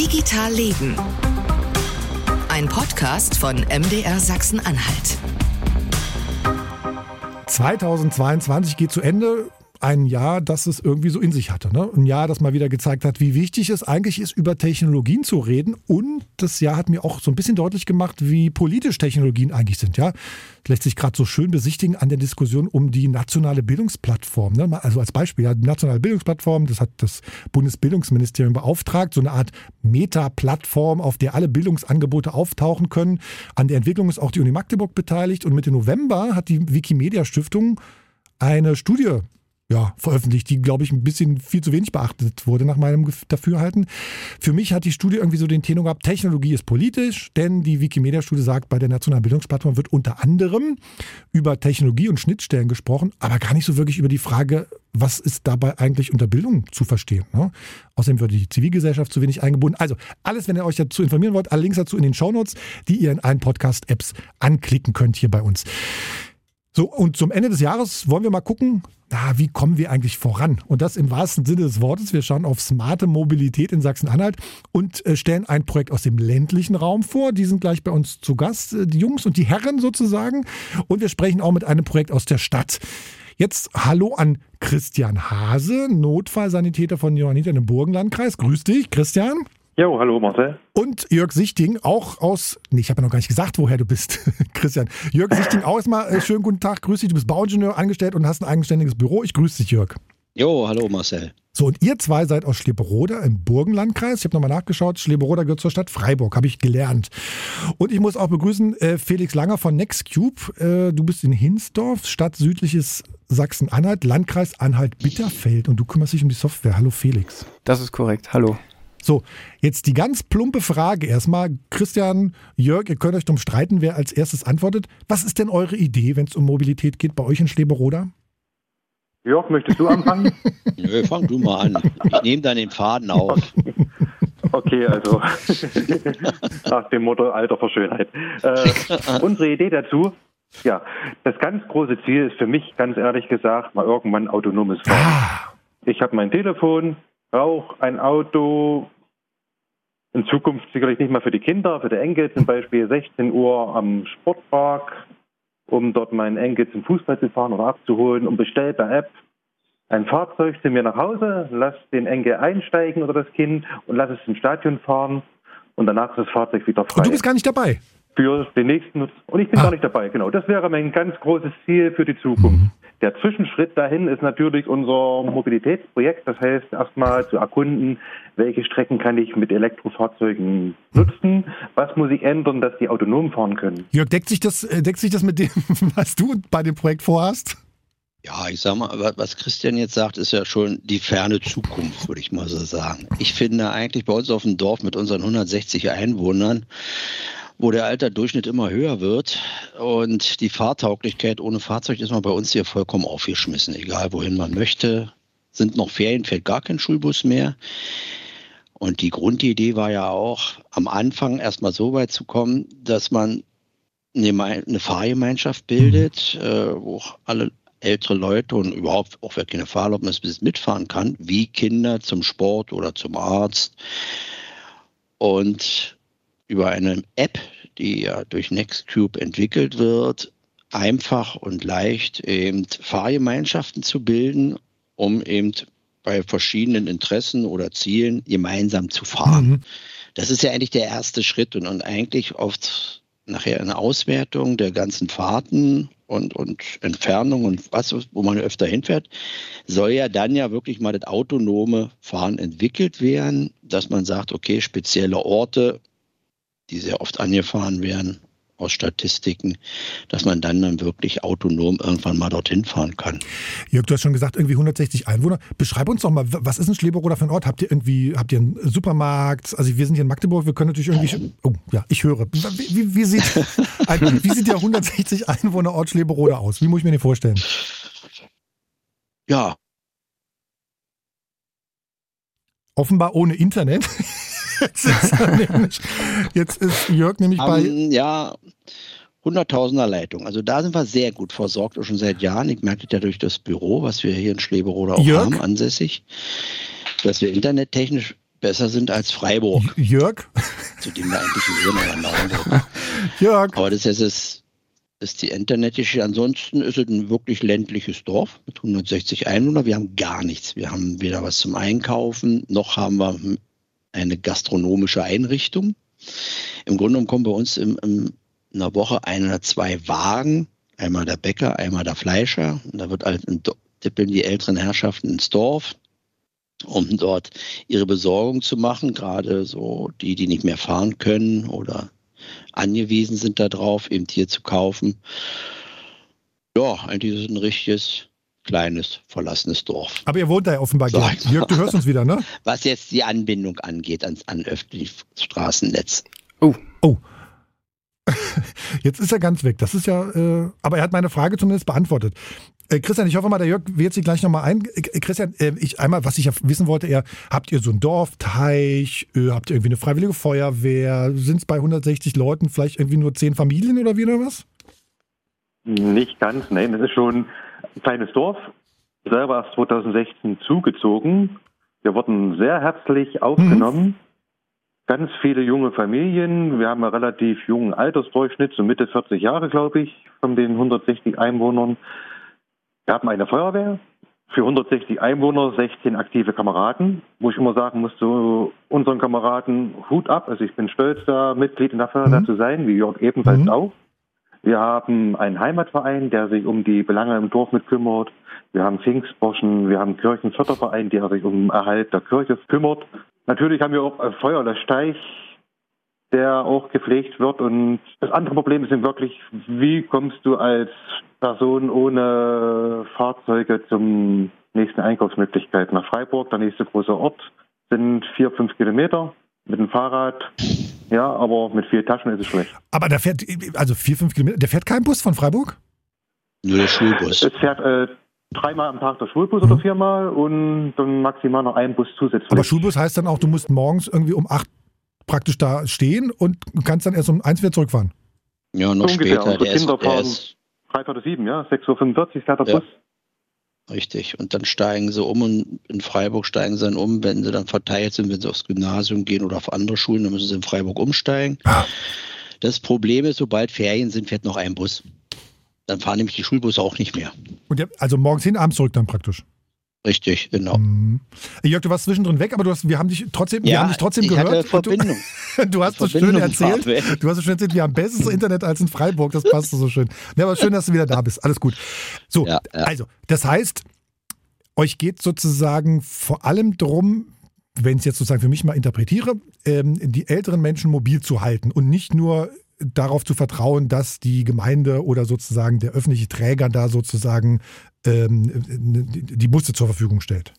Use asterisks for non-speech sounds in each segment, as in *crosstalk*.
Digital Leben. Ein Podcast von MDR Sachsen-Anhalt. 2022 geht zu Ende ein Jahr, das es irgendwie so in sich hatte. Ne? Ein Jahr, das mal wieder gezeigt hat, wie wichtig es eigentlich ist, über Technologien zu reden. Und das Jahr hat mir auch so ein bisschen deutlich gemacht, wie politisch Technologien eigentlich sind. Ja, das lässt sich gerade so schön besichtigen an der Diskussion um die nationale Bildungsplattform. Ne? Also als Beispiel, ja, die nationale Bildungsplattform, das hat das Bundesbildungsministerium beauftragt, so eine Art Meta-Plattform, auf der alle Bildungsangebote auftauchen können. An der Entwicklung ist auch die Uni Magdeburg beteiligt. Und Mitte November hat die Wikimedia Stiftung eine Studie ja, veröffentlicht, die, glaube ich, ein bisschen viel zu wenig beachtet wurde nach meinem Dafürhalten. Für mich hat die Studie irgendwie so den Tenor gehabt, Technologie ist politisch, denn die Wikimedia-Studie sagt, bei der Nationalen Bildungsplattform wird unter anderem über Technologie und Schnittstellen gesprochen, aber gar nicht so wirklich über die Frage, was ist dabei eigentlich unter Bildung zu verstehen. Ne? Außerdem wird die Zivilgesellschaft zu wenig eingebunden. Also alles, wenn ihr euch dazu informieren wollt, alle Links dazu in den Shownotes, die ihr in allen Podcast-Apps anklicken könnt hier bei uns. So, und zum Ende des Jahres wollen wir mal gucken, na, wie kommen wir eigentlich voran? Und das im wahrsten Sinne des Wortes. Wir schauen auf smarte Mobilität in Sachsen-Anhalt und äh, stellen ein Projekt aus dem ländlichen Raum vor. Die sind gleich bei uns zu Gast, äh, die Jungs und die Herren sozusagen. Und wir sprechen auch mit einem Projekt aus der Stadt. Jetzt Hallo an Christian Hase, Notfallsanitäter von Johanniter im Burgenlandkreis. Grüß dich, Christian. Jo, hallo Marcel. Und Jörg Sichting, auch aus, nee, ich habe ja noch gar nicht gesagt, woher du bist, *laughs* Christian. Jörg Sichting, auch erstmal äh, schönen guten Tag, grüß dich, du bist Bauingenieur angestellt und hast ein eigenständiges Büro. Ich grüße dich, Jörg. Jo, hallo Marcel. So, und ihr zwei seid aus Schleberoda im Burgenlandkreis. Ich habe nochmal nachgeschaut, Schleberoda gehört zur Stadt Freiburg, habe ich gelernt. Und ich muss auch begrüßen äh, Felix Langer von Nextcube. Äh, du bist in Hinsdorf, Stadt südliches Sachsen-Anhalt, Landkreis Anhalt-Bitterfeld und du kümmerst dich um die Software. Hallo Felix. Das ist korrekt, hallo. So, jetzt die ganz plumpe Frage erstmal. Christian, Jörg, ihr könnt euch drum streiten, wer als erstes antwortet. Was ist denn eure Idee, wenn es um Mobilität geht bei euch in Schleberoda? Jörg, möchtest du anfangen? *laughs* Nö, fang du mal an. Ich nehme dann den Faden auf. Okay, also *laughs* nach dem Motto Alter vor Schönheit. Äh, unsere Idee dazu, ja, das ganz große Ziel ist für mich, ganz ehrlich gesagt, mal irgendwann autonomes Fahren. Ah. Ich habe mein Telefon, auch ein Auto in Zukunft sicherlich nicht mehr für die Kinder, für die Enkel zum Beispiel 16 Uhr am Sportpark, um dort meinen Enkel zum Fußball zu fahren oder abzuholen und bestelle per App ein Fahrzeug zu mir nach Hause, lass den Enkel einsteigen oder das Kind und lass es zum Stadion fahren und danach ist das Fahrzeug wieder frei. Und du bist gar nicht dabei? Für den nächsten, und ich bin ah. gar nicht dabei, genau. Das wäre mein ganz großes Ziel für die Zukunft. Mhm. Der Zwischenschritt dahin ist natürlich unser Mobilitätsprojekt. Das heißt, erstmal zu erkunden, welche Strecken kann ich mit Elektrofahrzeugen nutzen? Was muss ich ändern, dass die autonom fahren können? Jörg, deckt sich das, äh, deckt sich das mit dem, *laughs* was du bei dem Projekt vorhast? Ja, ich sag mal, was Christian jetzt sagt, ist ja schon die ferne Zukunft, würde ich mal so sagen. Ich finde eigentlich bei uns auf dem Dorf mit unseren 160 Einwohnern wo der Alterdurchschnitt immer höher wird und die Fahrtauglichkeit ohne Fahrzeug ist man bei uns hier vollkommen aufgeschmissen, egal wohin man möchte. Sind noch Ferien, fällt gar kein Schulbus mehr. Und die Grundidee war ja auch, am Anfang erstmal so weit zu kommen, dass man eine Fahrgemeinschaft bildet, äh, wo alle ältere Leute und überhaupt auch wer keine Fahrerlaubnis besitzt, mitfahren kann, wie Kinder zum Sport oder zum Arzt. Und über eine App, die ja durch Nextcube entwickelt wird, einfach und leicht eben Fahrgemeinschaften zu bilden, um eben bei verschiedenen Interessen oder Zielen gemeinsam zu fahren. Mhm. Das ist ja eigentlich der erste Schritt und, und eigentlich oft nachher eine Auswertung der ganzen Fahrten und, und Entfernung und was, wo man öfter hinfährt, soll ja dann ja wirklich mal das autonome Fahren entwickelt werden, dass man sagt, okay, spezielle Orte die sehr oft angefahren werden aus Statistiken, dass man dann dann wirklich autonom irgendwann mal dorthin fahren kann. Jörg, du hast schon gesagt, irgendwie 160 Einwohner. Beschreib uns doch mal, was ist ein Schleberoder für ein Ort? Habt ihr irgendwie, habt ihr einen Supermarkt? Also wir sind hier in Magdeburg, wir können natürlich irgendwie, oh ja, ich höre. Wie, wie, wie sieht, *laughs* ein, wie sieht der 160 Einwohner Ort Schleberoder aus? Wie muss ich mir den vorstellen? Ja. Offenbar ohne Internet. Jetzt, ist *laughs* nämlich, jetzt ist Jörg nämlich um, bei. Ja, Hunderttausender Leitung. Also da sind wir sehr gut versorgt, schon seit Jahren. Ich merke das ja durch das Büro, was wir hier in Schleberoda auch Jörg? haben, ansässig, dass wir internettechnisch besser sind als Freiburg. Jörg? Zu dem wir eigentlich gehören. *laughs* Jörg. Aber das ist es ist die internetische. Ansonsten ist es ein wirklich ländliches Dorf mit 160 Einwohnern. Wir haben gar nichts. Wir haben weder was zum Einkaufen, noch haben wir eine gastronomische Einrichtung. Im Grunde genommen kommen bei uns in, in einer Woche ein oder zwei Wagen. Einmal der Bäcker, einmal der Fleischer. Und da wird halt tippeln die älteren Herrschaften ins Dorf, um dort ihre Besorgung zu machen. Gerade so die, die nicht mehr fahren können oder angewiesen sind darauf, eben Tier zu kaufen. Ja, eigentlich ist es ein richtiges kleines, verlassenes Dorf. Aber ihr wohnt da ja offenbar. So. Jörg, du hörst uns wieder, ne? *laughs* Was jetzt die Anbindung angeht ans an öffentliches Straßennetz. Oh. Oh. *laughs* Jetzt ist er ganz weg. Das ist ja, äh, aber er hat meine Frage zumindest beantwortet. Äh, Christian, ich hoffe mal, der Jörg wählt sich gleich nochmal ein. Äh, Christian, äh, ich einmal, was ich ja wissen wollte, eher, habt ihr so einen Dorfteich? Äh, habt ihr irgendwie eine freiwillige Feuerwehr? Sind es bei 160 Leuten vielleicht irgendwie nur 10 Familien oder wie oder was? Nicht ganz, nein. Es ist schon ein kleines Dorf. Selber erst 2016 zugezogen. Wir wurden sehr herzlich aufgenommen. Mhm. Ganz viele junge Familien. Wir haben einen relativ jungen Altersdurchschnitt, so Mitte 40 Jahre, glaube ich, von den 160 Einwohnern. Wir haben eine Feuerwehr für 160 Einwohner, 16 aktive Kameraden, wo ich immer sagen muss zu unseren Kameraden Hut ab. Also ich bin stolz, da Mitglied in der Feuerwehr mhm. zu sein, wie Jörg ebenfalls mhm. auch. Wir haben einen Heimatverein, der sich um die Belange im Dorf mit kümmert. Wir haben Pfingstburschen, wir haben einen Kirchenförderverein, der sich um Erhalt der Kirche kümmert. Natürlich haben wir auch Feuerlöschteich, der auch gepflegt wird. Und das andere Problem ist wirklich, wie kommst du als Person ohne Fahrzeuge zum nächsten Einkaufsmöglichkeit nach Freiburg? Der nächste große Ort sind vier, fünf Kilometer mit dem Fahrrad. Ja, aber mit vier Taschen ist es schlecht. Aber der fährt, also vier, fünf Kilometer, der fährt kein Bus von Freiburg? Nur der Schulbus. Es fährt äh, dreimal am Tag der Schulbus mhm. oder viermal und dann maximal noch ein Bus zusätzlich. Aber Schulbus heißt dann auch, du musst morgens irgendwie um acht praktisch da stehen und kannst dann erst um eins wieder zurückfahren. Ja, noch so später. Unsere Kinder ist, fahren drei oder sieben, ja, 6.45 Uhr fährt der ja. Bus. Richtig. Und dann steigen sie um und in Freiburg steigen sie dann um, wenn sie dann verteilt sind, wenn sie aufs Gymnasium gehen oder auf andere Schulen, dann müssen sie in Freiburg umsteigen. Ah. Das Problem ist, sobald Ferien sind, fährt noch ein Bus. Dann fahren nämlich die Schulbusse auch nicht mehr. Und also morgens hin, abends zurück dann praktisch. Richtig, genau. Mhm. Jörg, du warst zwischendrin weg, aber du hast, wir haben dich trotzdem, ja, wir haben dich trotzdem ich gehört. Hatte Verbindung. Du, *laughs* du hast so schön erzählt. Du hast so schön erzählt, wir haben besseres Internet als in Freiburg. Das passt so schön. Ja, aber schön, dass du wieder da bist. Alles gut. So, ja, ja. also, das heißt, euch geht sozusagen vor allem darum, wenn ich es jetzt sozusagen für mich mal interpretiere, ähm, die älteren Menschen mobil zu halten und nicht nur darauf zu vertrauen, dass die Gemeinde oder sozusagen der öffentliche Träger da sozusagen ähm, die Busse zur Verfügung stellt.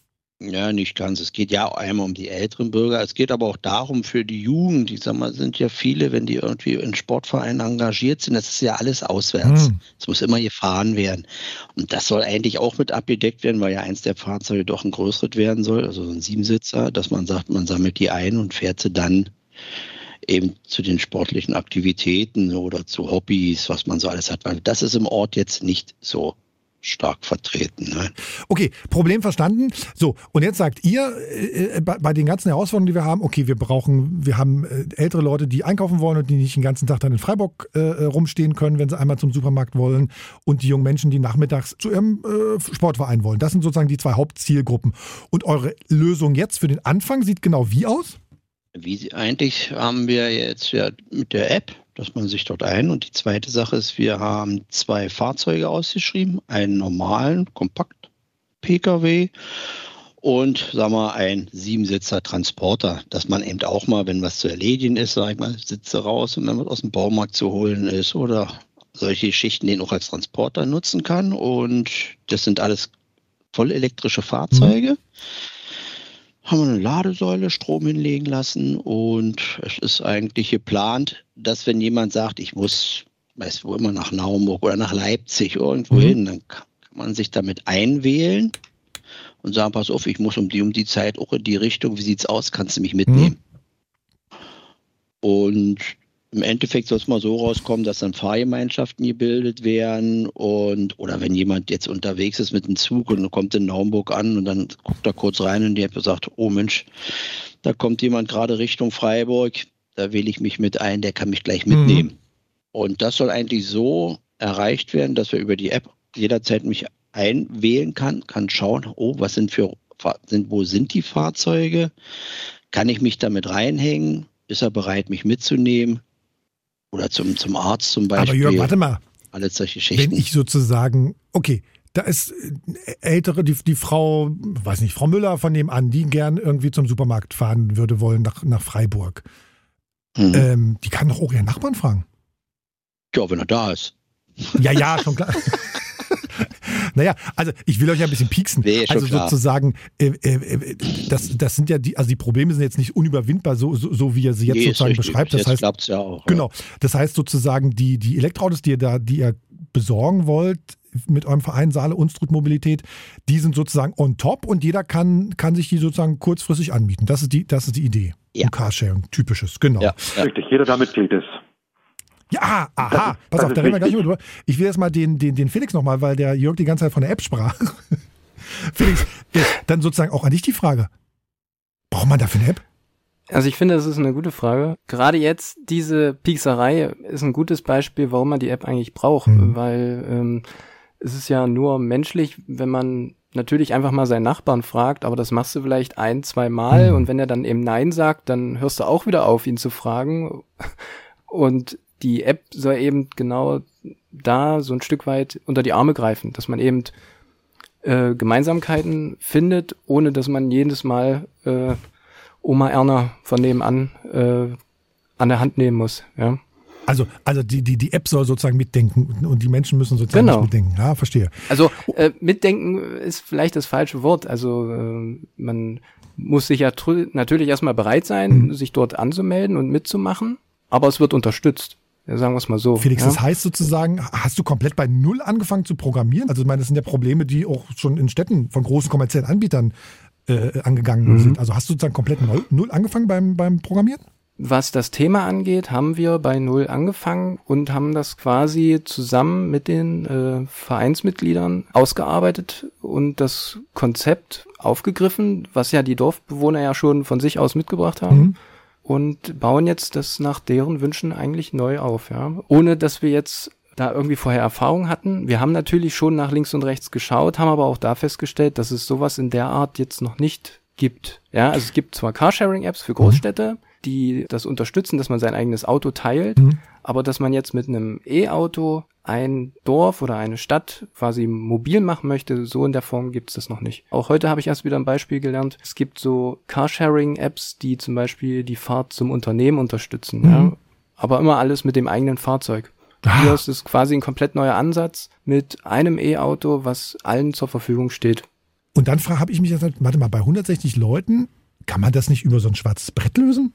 Ja, nicht ganz. Es geht ja einmal um die älteren Bürger. Es geht aber auch darum für die Jugend. Ich sag mal, sind ja viele, wenn die irgendwie in Sportvereinen engagiert sind, das ist ja alles auswärts. Hm. Es muss immer gefahren werden. Und das soll eigentlich auch mit abgedeckt werden, weil ja eins der Fahrzeuge doch ein größeres werden soll, also so ein Siebensitzer, dass man sagt, man sammelt die ein und fährt sie dann eben zu den sportlichen Aktivitäten oder zu Hobbys, was man so alles hat. Weil das ist im Ort jetzt nicht so stark vertreten. Ne? Okay, Problem verstanden. So, und jetzt sagt ihr äh, bei, bei, den ganzen Herausforderungen, die wir haben, okay, wir brauchen, wir haben äh, ältere Leute, die einkaufen wollen und die nicht den ganzen Tag dann in Freiburg äh, rumstehen können, wenn sie einmal zum Supermarkt wollen und die jungen Menschen, die nachmittags zu ihrem äh, Sportverein wollen. Das sind sozusagen die zwei Hauptzielgruppen. Und eure Lösung jetzt für den Anfang sieht genau wie aus? Wie sie, eigentlich haben wir jetzt ja mit der App dass man sich dort ein. Und die zweite Sache ist, wir haben zwei Fahrzeuge ausgeschrieben, einen normalen Kompakt-Pkw und sagen wir ein Siebensitzer Transporter, dass man eben auch mal, wenn was zu erledigen ist, sag ich mal, Sitze raus und wenn was aus dem Baumarkt zu holen ist oder solche Schichten den auch als Transporter nutzen kann. Und das sind alles voll elektrische Fahrzeuge. Mhm haben wir eine Ladesäule, Strom hinlegen lassen und es ist eigentlich geplant, dass wenn jemand sagt, ich muss, weiß wo immer, nach Naumburg oder nach Leipzig irgendwo mhm. hin, dann kann man sich damit einwählen und sagen, pass auf, ich muss um die, um die Zeit auch in die Richtung, wie sieht's aus, kannst du mich mitnehmen? Mhm. Und im Endeffekt soll es mal so rauskommen, dass dann Fahrgemeinschaften gebildet werden und oder wenn jemand jetzt unterwegs ist mit dem Zug und kommt in Naumburg an und dann guckt er kurz rein und die App sagt, oh Mensch, da kommt jemand gerade Richtung Freiburg, da wähle ich mich mit ein, der kann mich gleich mitnehmen. Mhm. Und das soll eigentlich so erreicht werden, dass wir über die App jederzeit mich einwählen kann, kann schauen, oh, was sind für sind, wo sind die Fahrzeuge? Kann ich mich damit reinhängen? Ist er bereit, mich mitzunehmen? Oder zum, zum Arzt zum Beispiel. Aber Jörg, warte mal. Alle solche Geschichten. Wenn ich sozusagen, okay, da ist äh, ältere, die, die Frau, weiß nicht, Frau Müller von nebenan, die gern irgendwie zum Supermarkt fahren würde wollen nach, nach Freiburg. Mhm. Ähm, die kann doch auch ihren Nachbarn fragen. Ja, wenn er da ist. Ja, ja, schon klar. *laughs* *laughs* naja, also ich will euch ja ein bisschen pieksen. Nee, also klar. sozusagen, äh, äh, äh, das, das sind ja die, also die Probleme sind jetzt nicht unüberwindbar, so, so, so wie er sie jetzt nee, sozusagen beschreibt. Das jetzt heißt, ja auch. Genau. Das heißt sozusagen, die, die Elektroautos, die ihr da, die ihr besorgen wollt, mit eurem Verein Saale Unstrut Mobilität, die sind sozusagen on top und jeder kann, kann sich die sozusagen kurzfristig anbieten. Das ist die, das ist die Idee. Ja. Carsharing, typisches, genau. Ja, ja. Richtig, jeder damit Mitglied ist. Ja, aha. Das, Pass auf, da reden wir gleich über. Ich will jetzt mal den, den, den Felix nochmal, weil der Jörg die ganze Zeit von der App sprach. *laughs* Felix, dann sozusagen auch an dich die Frage. Braucht man dafür eine App? Also ich finde, das ist eine gute Frage. Gerade jetzt, diese Piekserei ist ein gutes Beispiel, warum man die App eigentlich braucht, mhm. weil ähm, es ist ja nur menschlich, wenn man natürlich einfach mal seinen Nachbarn fragt, aber das machst du vielleicht ein, zwei Mal mhm. und wenn er dann eben Nein sagt, dann hörst du auch wieder auf, ihn zu fragen. Und die App soll eben genau da so ein Stück weit unter die Arme greifen, dass man eben äh, Gemeinsamkeiten findet, ohne dass man jedes Mal äh, Oma Erna von nebenan äh, an der Hand nehmen muss. Ja. Also, also die, die, die App soll sozusagen mitdenken und die Menschen müssen sozusagen genau. mitdenken. Ja, verstehe. Also äh, mitdenken ist vielleicht das falsche Wort. Also äh, man muss sich ja natürlich erstmal bereit sein, mhm. sich dort anzumelden und mitzumachen, aber es wird unterstützt. Sagen wir es mal so. Felix, ja? das heißt sozusagen, hast du komplett bei Null angefangen zu programmieren? Also ich meine, das sind ja Probleme, die auch schon in Städten von großen kommerziellen Anbietern äh, angegangen mhm. sind. Also hast du sozusagen komplett Null, Null angefangen beim, beim Programmieren? Was das Thema angeht, haben wir bei Null angefangen und haben das quasi zusammen mit den äh, Vereinsmitgliedern ausgearbeitet und das Konzept aufgegriffen, was ja die Dorfbewohner ja schon von sich aus mitgebracht haben. Mhm und bauen jetzt das nach deren Wünschen eigentlich neu auf, ja. Ohne dass wir jetzt da irgendwie vorher Erfahrung hatten. Wir haben natürlich schon nach links und rechts geschaut, haben aber auch da festgestellt, dass es sowas in der Art jetzt noch nicht gibt. Ja, also es gibt zwar Carsharing-Apps für Großstädte, die das unterstützen, dass man sein eigenes Auto teilt, mhm. aber dass man jetzt mit einem E-Auto ein Dorf oder eine Stadt quasi mobil machen möchte, so in der Form gibt es das noch nicht. Auch heute habe ich erst wieder ein Beispiel gelernt. Es gibt so Carsharing-Apps, die zum Beispiel die Fahrt zum Unternehmen unterstützen. Mhm. Ja? Aber immer alles mit dem eigenen Fahrzeug. Ah. Hier ist es quasi ein komplett neuer Ansatz mit einem E-Auto, was allen zur Verfügung steht. Und dann habe ich mich gesagt, warte mal, bei 160 Leuten, kann man das nicht über so ein schwarzes Brett lösen?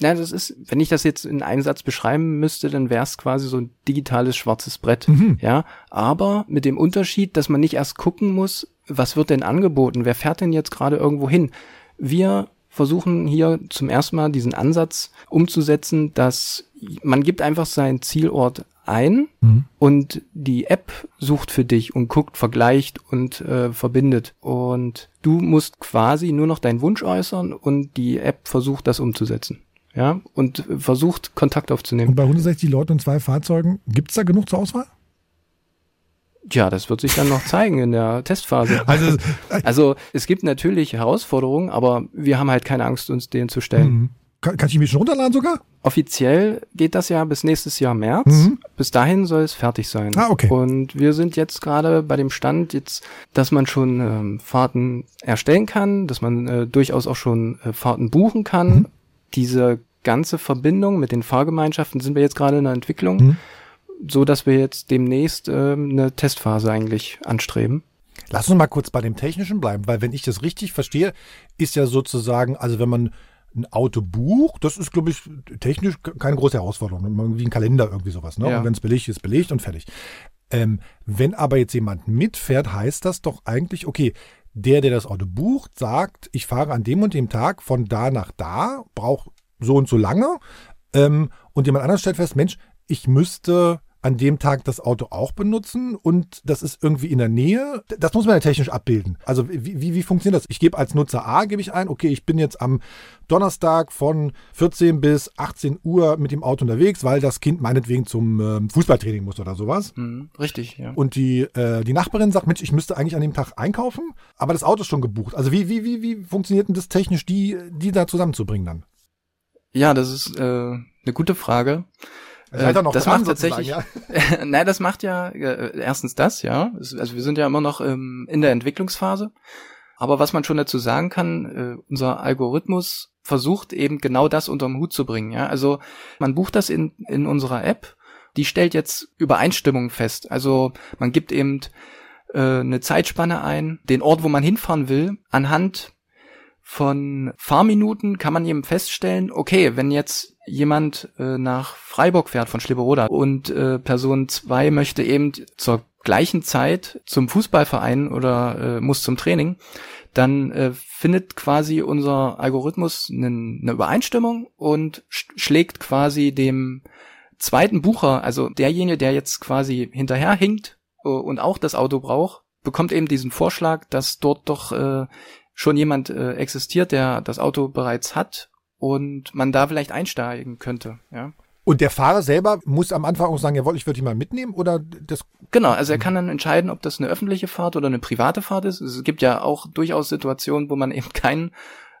Ja, das ist, wenn ich das jetzt in einem Satz beschreiben müsste, dann wäre es quasi so ein digitales schwarzes Brett. Mhm. Ja, aber mit dem Unterschied, dass man nicht erst gucken muss, was wird denn angeboten, wer fährt denn jetzt gerade irgendwo hin. Wir versuchen hier zum ersten Mal diesen Ansatz umzusetzen, dass man gibt einfach seinen Zielort ein mhm. und die App sucht für dich und guckt, vergleicht und äh, verbindet. Und du musst quasi nur noch deinen Wunsch äußern und die App versucht das umzusetzen ja, und versucht Kontakt aufzunehmen. Und bei 160 Leuten und zwei Fahrzeugen, gibt es da genug zur Auswahl? Ja, das wird sich dann noch zeigen in der Testphase. *laughs* Also, also es gibt natürlich Herausforderungen, aber wir haben halt keine Angst, uns denen zu stellen. Mhm. Kann, kann, ich mich schon runterladen sogar? Offiziell geht das ja bis nächstes Jahr März. Mhm. Bis dahin soll es fertig sein. Ah, okay. Und wir sind jetzt gerade bei dem Stand, jetzt, dass man schon ähm, Fahrten erstellen kann, dass man äh, durchaus auch schon äh, Fahrten buchen kann. Mhm. Diese ganze Verbindung mit den Fahrgemeinschaften sind wir jetzt gerade in der Entwicklung, mhm. so dass wir jetzt demnächst äh, eine Testphase eigentlich anstreben. Lass uns mal kurz bei dem Technischen bleiben, weil wenn ich das richtig verstehe, ist ja sozusagen, also wenn man ein Auto bucht, das ist, glaube ich, technisch keine große Herausforderung. Wie ein Kalender, irgendwie sowas. Ne? Ja. Und wenn es belegt ist, belegt und fertig. Ähm, wenn aber jetzt jemand mitfährt, heißt das doch eigentlich, okay, der, der das Auto bucht, sagt, ich fahre an dem und dem Tag von da nach da, brauche so und so lange. Ähm, und jemand anderes stellt fest, Mensch, ich müsste an dem Tag das Auto auch benutzen und das ist irgendwie in der Nähe. Das muss man ja technisch abbilden. Also wie, wie, wie funktioniert das? Ich gebe als Nutzer A, gebe ich ein, okay, ich bin jetzt am Donnerstag von 14 bis 18 Uhr mit dem Auto unterwegs, weil das Kind meinetwegen zum äh, Fußballtraining muss oder sowas. Mhm, richtig, ja. Und die, äh, die Nachbarin sagt, Mensch, ich müsste eigentlich an dem Tag einkaufen, aber das Auto ist schon gebucht. Also wie, wie, wie, wie funktioniert denn das technisch, die, die da zusammenzubringen dann? Ja, das ist äh, eine gute Frage. Noch das dran, macht tatsächlich. ja? *laughs* Nein, das macht ja äh, erstens das, ja. Also wir sind ja immer noch ähm, in der Entwicklungsphase. Aber was man schon dazu sagen kann, äh, unser Algorithmus versucht eben genau das unterm Hut zu bringen. Ja, also man bucht das in in unserer App. Die stellt jetzt Übereinstimmung fest. Also man gibt eben äh, eine Zeitspanne ein, den Ort, wo man hinfahren will, anhand von Fahrminuten kann man eben feststellen, okay, wenn jetzt jemand äh, nach Freiburg fährt von Schlieberroda und äh, Person 2 möchte eben zur gleichen Zeit zum Fußballverein oder äh, muss zum Training, dann äh, findet quasi unser Algorithmus eine Übereinstimmung und sch schlägt quasi dem zweiten Bucher, also derjenige, der jetzt quasi hinterherhinkt äh, und auch das Auto braucht, bekommt eben diesen Vorschlag, dass dort doch äh, schon jemand äh, existiert, der das Auto bereits hat und man da vielleicht einsteigen könnte, ja. Und der Fahrer selber muss am Anfang auch sagen, jawohl, ich würde ihn mal mitnehmen oder das Genau, also er kann dann entscheiden, ob das eine öffentliche Fahrt oder eine private Fahrt ist. Es gibt ja auch durchaus Situationen, wo man eben keinen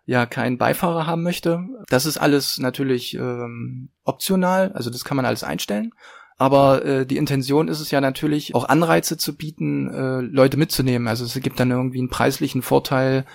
ja keinen Beifahrer haben möchte. Das ist alles natürlich ähm, optional, also das kann man alles einstellen. Aber äh, die Intention ist es ja natürlich, auch Anreize zu bieten, äh, Leute mitzunehmen. Also es gibt dann irgendwie einen preislichen Vorteil,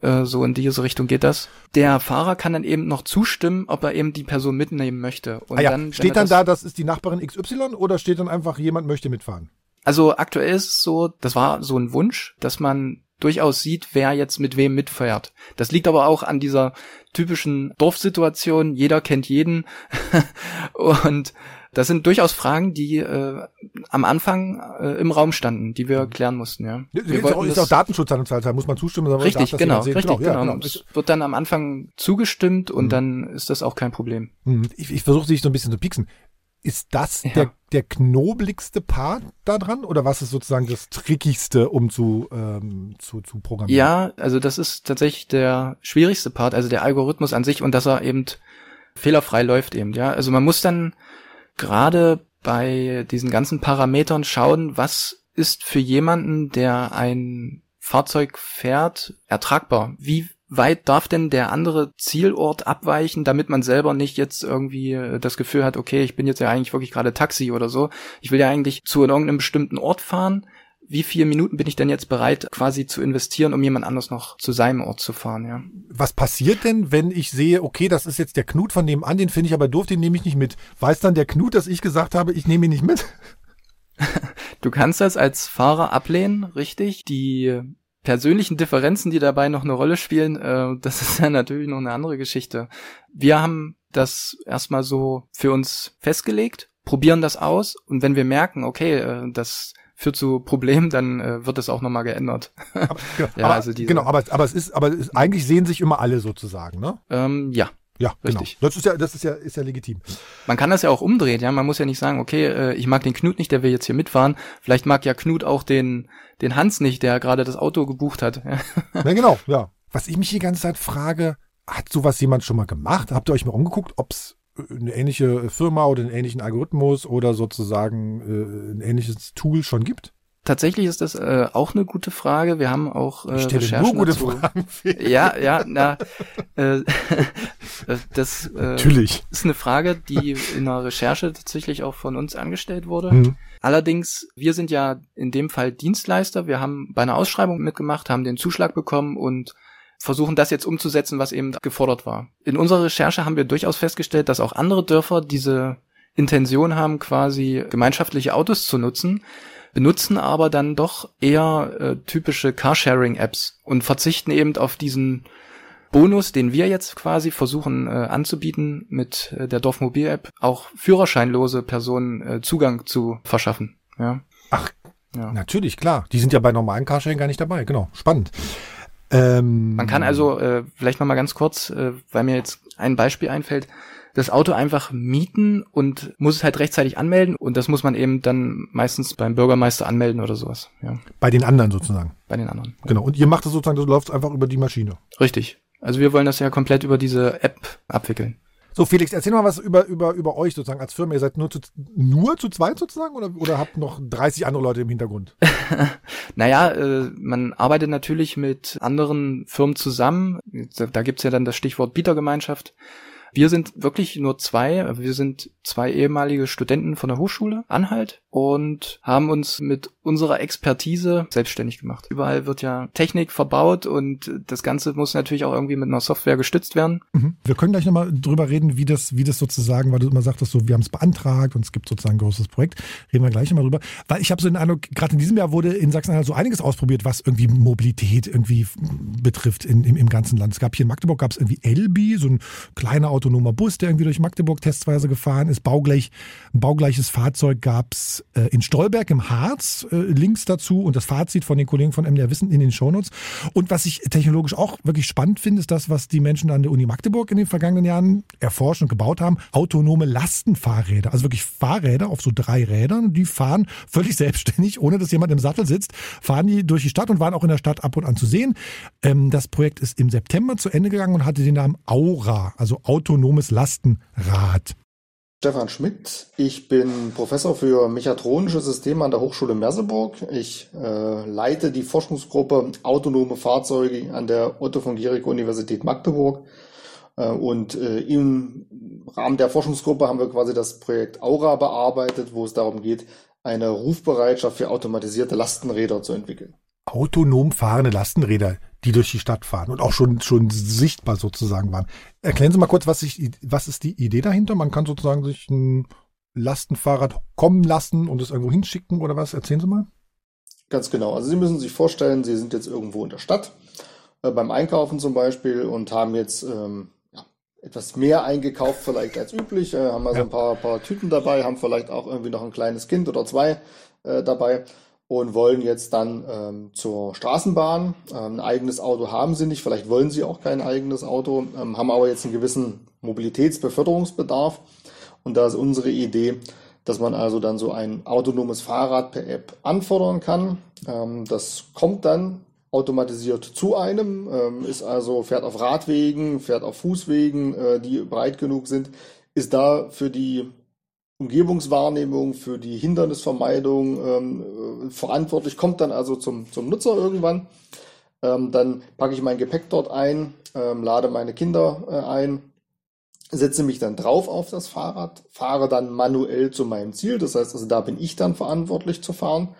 äh, so in diese Richtung geht das. Der Fahrer kann dann eben noch zustimmen, ob er eben die Person mitnehmen möchte. Und ah ja, dann, steht dann das- da, das ist die Nachbarin XY oder steht dann einfach, jemand möchte mitfahren? Also aktuell ist es so, das war so ein Wunsch, dass man durchaus sieht, wer jetzt mit wem mitfährt. Das liegt aber auch an dieser typischen Dorfsituation, jeder kennt jeden. *laughs* Und das sind durchaus Fragen, die äh, am Anfang äh, im Raum standen, die wir klären mussten, ja. Wir ist, auch, wollten ist das- auch Datenschutz an da muss man zustimmen. Richtig, darf genau, richtig, ja, genau. Es wird dann am Anfang zugestimmt und dann ist das auch kein Problem. Hm, Ich, ich versuche dich so ein bisschen zu pieksen. Ist das Ja. der, der knobligste Part da dran oder was ist sozusagen das Trickigste, um zu, ähm, zu, zu programmieren? Ja, also das ist tatsächlich der schwierigste Part, also der Algorithmus an sich und dass er eben fehlerfrei läuft eben, ja. Also man muss dann gerade bei diesen ganzen Parametern schauen, was ist für jemanden, der ein Fahrzeug fährt, ertragbar? Wie weit darf denn der andere Zielort abweichen, damit man selber nicht jetzt irgendwie äh, das Gefühl hat, okay, ich bin jetzt ja eigentlich wirklich gerade Taxi oder so. Ich will ja eigentlich zu irgendeinem bestimmten Ort fahren. Wie viele Minuten bin ich denn jetzt bereit, quasi zu investieren, um jemand anders noch zu seinem Ort zu fahren, ja? Was passiert denn, wenn ich sehe, okay, das ist jetzt der Knut von nebenan, den finde ich aber doof, den nehme ich nicht mit. Weiß dann der Knut, dass ich gesagt habe, ich nehme ihn nicht mit? *laughs* Du kannst das als Fahrer ablehnen, richtig? Die persönlichen Differenzen, die dabei noch eine Rolle spielen, äh, das ist ja natürlich noch eine andere Geschichte. Wir haben das erstmal so für uns festgelegt, probieren das aus und wenn wir merken, okay, äh, das führt zu Problemen, dann äh, wird das auch nochmal geändert. Aber, *laughs* genau, Ja, aber, also diese- genau, aber, aber es ist, aber es ist, eigentlich sehen sich immer alle sozusagen, ne? ähm, ja, Ja, Richtig. genau. Das ist ja, das ist ja, ist ja legitim. Man kann das ja auch umdrehen, ja. Man muss ja nicht sagen, okay, äh, ich mag den Knut nicht, der will jetzt hier mitfahren. Vielleicht mag ja Knut auch den, den Hans nicht, der gerade das Auto gebucht hat. Ja. *laughs* Ja, genau, ja. Was ich mich die ganze Zeit frage, hat sowas jemand schon mal gemacht? Habt ihr euch mal umgeguckt, ob es eine ähnliche Firma oder einen ähnlichen Algorithmus oder sozusagen äh, ein ähnliches Tool schon gibt? Tatsächlich ist das äh, auch eine gute Frage. Wir haben auch äh, Ich stelle Recherchen nur gute dazu. Fragen. Ja, ja, na, äh, *laughs* das äh, Natürlich. ist eine Frage, die in der Recherche tatsächlich auch von uns angestellt wurde. Mhm. Allerdings, wir sind ja in dem Fall Dienstleister. Wir haben bei einer Ausschreibung mitgemacht, haben den Zuschlag bekommen und versuchen das jetzt umzusetzen, was eben gefordert war. In unserer Recherche haben wir durchaus festgestellt, dass auch andere Dörfer diese Intention haben, quasi gemeinschaftliche Autos zu nutzen, benutzen aber dann doch eher äh, typische Carsharing-Apps und verzichten eben auf diesen Bonus, den wir jetzt quasi versuchen äh, anzubieten, mit äh, der Dorfmobil-App auch führerscheinlose Personen äh, Zugang zu verschaffen. Ja. Ach, Ja. Natürlich, klar. Die sind ja bei normalen Carsharing gar nicht dabei. Genau. Spannend. Ähm, Man kann also, äh, vielleicht noch mal ganz kurz, äh, weil mir jetzt ein Beispiel einfällt, das Auto einfach mieten und muss es halt rechtzeitig anmelden und das muss man eben dann meistens beim Bürgermeister anmelden oder sowas. Ja. Bei den anderen sozusagen. Bei den anderen. Genau. Und ihr macht das sozusagen, das läuft einfach über die Maschine. Richtig. Also wir wollen das ja komplett über diese App abwickeln. So, Felix, erzähl mal was über, über, über euch sozusagen als Firma. Ihr seid nur zu, nur zu zweit sozusagen oder, oder habt noch 30 andere Leute im Hintergrund? *laughs* naja, äh, man arbeitet natürlich mit anderen Firmen zusammen. Da, gibt's ja dann das Stichwort Bietergemeinschaft. Wir sind wirklich nur zwei. Wir sind zwei ehemalige Studenten von der Hochschule Anhalt und haben uns mit unserer Expertise selbstständig gemacht. Überall wird ja Technik verbaut und das Ganze muss natürlich auch irgendwie mit einer Software gestützt werden. Mhm. Wir können gleich nochmal drüber reden, wie das, wie das sozusagen, weil du immer sagtest, so, wir haben es beantragt und es gibt sozusagen ein großes Projekt. Reden wir gleich nochmal drüber. Weil ich habe so den Eindruck, gerade in diesem Jahr wurde in Sachsen-Anhalt so einiges ausprobiert, was irgendwie Mobilität irgendwie betrifft in, im, im ganzen Land. Es gab hier in Magdeburg gab es irgendwie Elbi, so ein kleiner autonomer Bus, der irgendwie durch Magdeburg testweise gefahren ist. Baugleich, ein baugleiches Fahrzeug gab es äh, in Stolberg im Harz, äh, Links dazu und das Fazit von den Kollegen von MDR Wissen in den Shownotes. Und was ich technologisch auch wirklich spannend finde, ist das, was die Menschen an der Uni Magdeburg in den vergangenen Jahren erforscht und gebaut haben. Autonome Lastenfahrräder, also wirklich Fahrräder auf so drei Rädern. Die fahren völlig *laughs* selbstständig, ohne dass jemand im Sattel sitzt, fahren die durch die Stadt und waren auch in der Stadt ab und an zu sehen. Ähm, das Projekt ist im September zu Ende gegangen und hatte den Namen Aura, also autonomes Lastenrad. Stefan Schmidt. Ich bin Professor für mechatronische Systeme an der Hochschule Merseburg. Ich äh, leite die Forschungsgruppe Autonome Fahrzeuge an der Otto von Guericke Universität Magdeburg. Äh, und äh, im Rahmen der Forschungsgruppe haben wir quasi das Projekt Aura bearbeitet, wo es darum geht, eine Rufbereitschaft für automatisierte Lastenräder zu entwickeln. Autonom fahrende Lastenräder die durch die Stadt fahren und auch schon, schon sichtbar sozusagen waren. Erklären Sie mal kurz, was, ich, was ist die Idee dahinter? Man kann sozusagen sich ein Lastenfahrrad kommen lassen und es irgendwo hinschicken oder was? Erzählen Sie mal. Ganz genau. Also Sie müssen sich vorstellen, Sie sind jetzt irgendwo in der Stadt, äh, beim Einkaufen zum Beispiel und haben jetzt ähm, ja, etwas mehr eingekauft vielleicht als üblich, äh, haben also ja. ein paar, paar Tüten dabei, haben vielleicht auch irgendwie noch ein kleines Kind oder zwei äh, dabei und wollen jetzt dann ähm, zur Straßenbahn. Ähm, ein eigenes Auto haben sie nicht, vielleicht wollen sie auch kein eigenes Auto, ähm, haben aber jetzt einen gewissen Mobilitätsbeförderungsbedarf. Und da ist unsere Idee, dass man also dann so ein autonomes Fahrrad per App anfordern kann. Ähm, das kommt dann automatisiert zu einem, ähm, ist also, fährt auf Radwegen, fährt auf Fußwegen, äh, die breit genug sind, ist da für die Umgebungswahrnehmung, für die Hindernisvermeidung ähm, äh, verantwortlich, kommt dann also zum, zum Nutzer irgendwann. Ähm, dann packe ich mein Gepäck dort ein, ähm, lade meine Kinder äh, ein, setze mich dann drauf auf das Fahrrad, fahre dann manuell zu meinem Ziel. Das heißt, also da bin ich dann verantwortlich zu fahren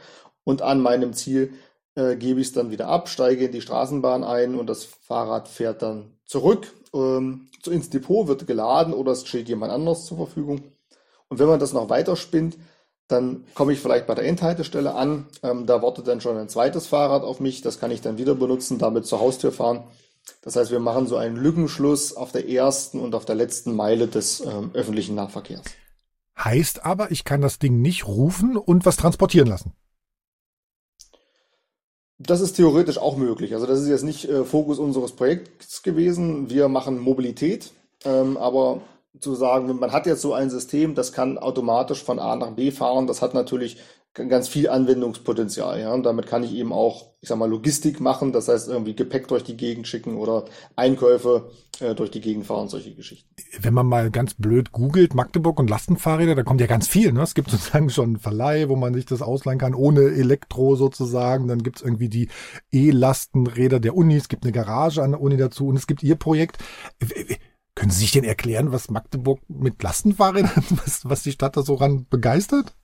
und an meinem Ziel äh, gebe ich es dann wieder ab, steige in die Straßenbahn ein und das Fahrrad fährt dann zurück ähm, ins Depot, wird geladen oder es steht jemand anders zur Verfügung. Und wenn man das noch weiter spinnt, dann komme ich vielleicht bei der Endhaltestelle an. Ähm, da wartet dann schon ein zweites Fahrrad auf mich. Das kann ich dann wieder benutzen, damit zur Haustür fahren. Das heißt, wir machen so einen Lückenschluss auf der ersten und auf der letzten Meile des ähm, öffentlichen Nahverkehrs. Heißt aber, ich kann das Ding nicht rufen und was transportieren lassen. Das ist theoretisch auch möglich. Also das ist jetzt nicht äh, Fokus unseres Projekts gewesen. Wir machen Mobilität, ähm, aber zu sagen, man hat jetzt so ein System, das kann automatisch von A nach B fahren, das hat natürlich ganz viel Anwendungspotenzial. Ja? Und damit kann ich eben auch, ich sag mal, Logistik machen, das heißt irgendwie Gepäck durch die Gegend schicken oder Einkäufe äh, durch die Gegend fahren, solche Geschichten. Wenn man mal ganz blöd googelt, Magdeburg und Lastenfahrräder, da kommt ja ganz viel. Ne? Es gibt *laughs* sozusagen schon einen Verleih, wo man sich das ausleihen kann, ohne Elektro sozusagen. Dann gibt's irgendwie die E-Lastenräder der Uni, es gibt eine Garage an der Uni dazu und es gibt ihr Projekt. Können Sie sich denn erklären, was Magdeburg mit Lastenfahrrädern, *laughs* was, was die Stadt da so ran begeistert?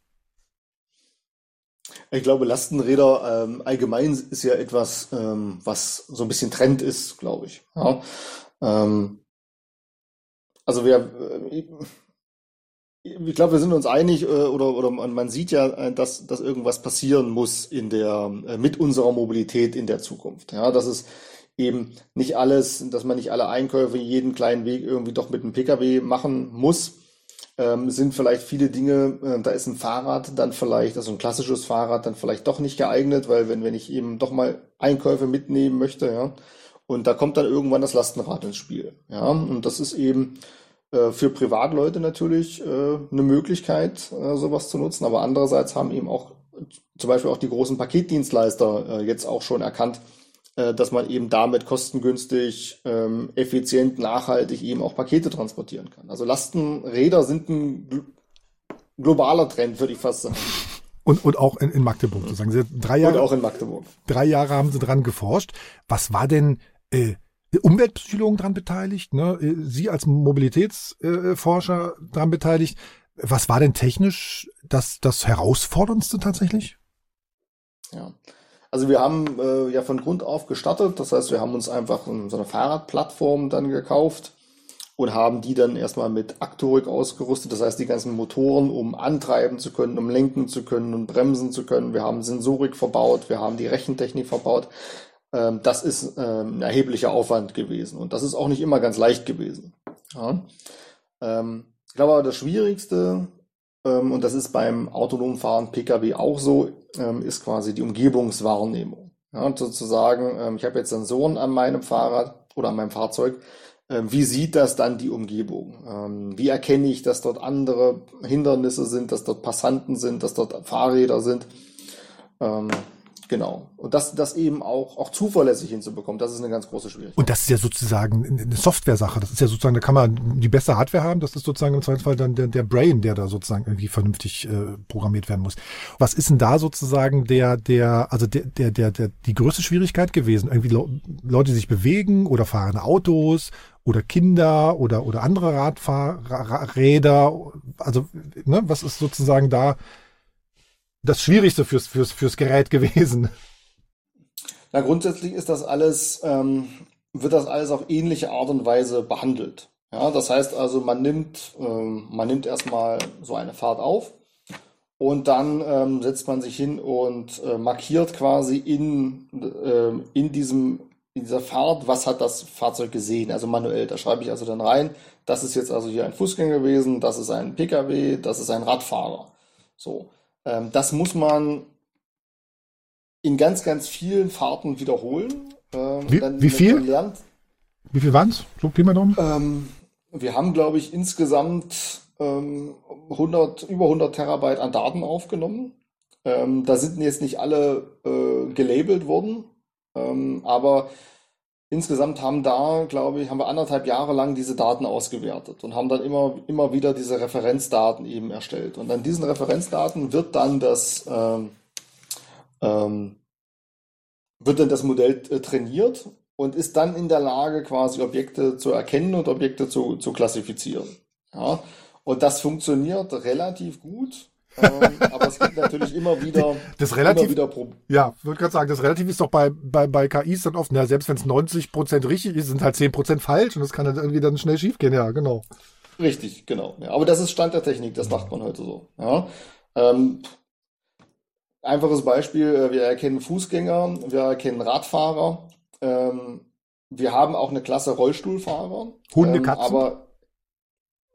Ich glaube, Lastenräder ähm, allgemein ist ja etwas, ähm, was so ein bisschen Trend ist, glaube ich. Ja. Ähm, also wir, äh, ich glaube, wir sind uns einig äh, oder, oder man sieht ja, äh, dass, dass irgendwas passieren muss in der, äh, mit unserer Mobilität in der Zukunft. Ja, das ist eben nicht alles, dass man nicht alle Einkäufe jeden kleinen Weg irgendwie doch mit einem Pkw machen muss. Ähm, sind vielleicht viele Dinge, äh, da ist ein Fahrrad dann vielleicht, also ein klassisches Fahrrad dann vielleicht doch nicht geeignet, weil wenn, wenn ich eben doch mal Einkäufe mitnehmen möchte, ja. Und da kommt dann irgendwann das Lastenrad ins Spiel. Ja, und das ist eben äh, für Privatleute natürlich äh, eine Möglichkeit, äh, sowas zu nutzen. Aber andererseits haben eben auch zum Beispiel auch die großen Paketdienstleister äh, jetzt auch schon erkannt, dass man eben damit kostengünstig, ähm, effizient, nachhaltig eben auch Pakete transportieren kann. Also Lastenräder sind ein gl globaler Trend, würde ich fast sagen. *laughs* Und, und auch in, in Magdeburg sozusagen. Sie, drei Jahre, und auch in Magdeburg. Drei Jahre haben sie dran geforscht. Was war denn äh, Umweltpsychologen dran beteiligt? Ne? Äh, sie als Mobilitätsforscher äh, dran beteiligt. Was war denn technisch das, das Herausforderndste tatsächlich? Ja, also wir haben äh, ja von Grund auf gestartet. Das heißt, wir haben uns einfach so eine Fahrradplattform dann gekauft und haben die dann erstmal mit Aktorik ausgerüstet. Das heißt, die ganzen Motoren, um antreiben zu können, um lenken zu können und bremsen zu können. Wir haben Sensorik verbaut, wir haben die Rechentechnik verbaut. Ähm, das ist ähm, ein erheblicher Aufwand gewesen und das ist auch nicht immer ganz leicht gewesen. Ja. Ähm, ich glaube aber das Schwierigste, ähm, und das ist beim autonomen Fahren Pkw auch so, ähm, ist quasi die Umgebungswahrnehmung. Ja, sozusagen, ähm, ich habe jetzt Sensoren an meinem Fahrrad oder an meinem Fahrzeug. wie sieht das dann die Umgebung? wie erkenne ich, dass dort andere Hindernisse sind, dass dort Passanten sind, dass dort Fahrräder sind? Genau. Und das, das eben auch, auch zuverlässig hinzubekommen, das ist eine ganz große Schwierigkeit. Und das ist ja sozusagen eine Software-Sache. Das ist ja sozusagen, da kann man die beste Hardware haben. Das ist sozusagen im Zweifelsfall dann der, der Brain, der da sozusagen irgendwie vernünftig äh, programmiert werden muss. Was ist denn da sozusagen der, der, also der, der, der, der die größte Schwierigkeit gewesen? Irgendwie Leute, die sich bewegen oder fahren Autos oder Kinder oder, oder andere Radfahrräder. Also, ne, was ist sozusagen da das Schwierigste fürs, fürs, fürs Gerät gewesen? Na, grundsätzlich ist das alles, ähm, wird das alles auf ähnliche Art und Weise behandelt. Ja, das heißt also, man nimmt, ähm, man nimmt erstmal so eine Fahrt auf und dann ähm, setzt man sich hin und äh, markiert quasi in, äh, in diesem in dieser Fahrt, was hat das Fahrzeug gesehen, also manuell. Da schreibe ich also dann rein, das ist jetzt also hier ein Fußgänger gewesen, das ist ein Pkw, das ist ein Radfahrer. So. Ähm, das muss man in ganz, ganz vielen Fahrten wiederholen. Ähm, wie, dann, wie viel? Lernt, wie viel waren es? So Pi mal ähm, Wir haben, glaube ich, insgesamt 100, ähm, über 100 Terabyte an Daten aufgenommen. Ähm, da sind jetzt nicht alle äh, gelabelt worden, ähm, aber insgesamt haben da, glaube ich, haben wir anderthalb Jahre lang diese Daten ausgewertet und haben dann immer, immer wieder diese Referenzdaten eben erstellt. Und an diesen Referenzdaten wird dann das, ähm, ähm, wird dann das Modell äh, trainiert und ist dann in der Lage, quasi Objekte zu erkennen und Objekte zu, zu klassifizieren. Ja? Und das funktioniert relativ gut. Ähm, aber es gibt natürlich immer *laughs* wieder, das relativ, wieder Ja, würde gerade sagen, das relativ ist doch bei, bei, bei KIs dann oft, na, selbst wenn es 90 Prozent richtig ist, sind halt 10 Prozent falsch und das kann dann irgendwie dann schnell schief gehen, ja, genau. Richtig, genau. Ja, aber das ist Stand der Technik, das macht man heute so. Ja. Ähm, einfaches Beispiel, äh, wir erkennen Fußgänger, wir erkennen Radfahrer, ähm, wir haben auch eine Klasse Rollstuhlfahrer. Hunde, ähm, Katzen. aber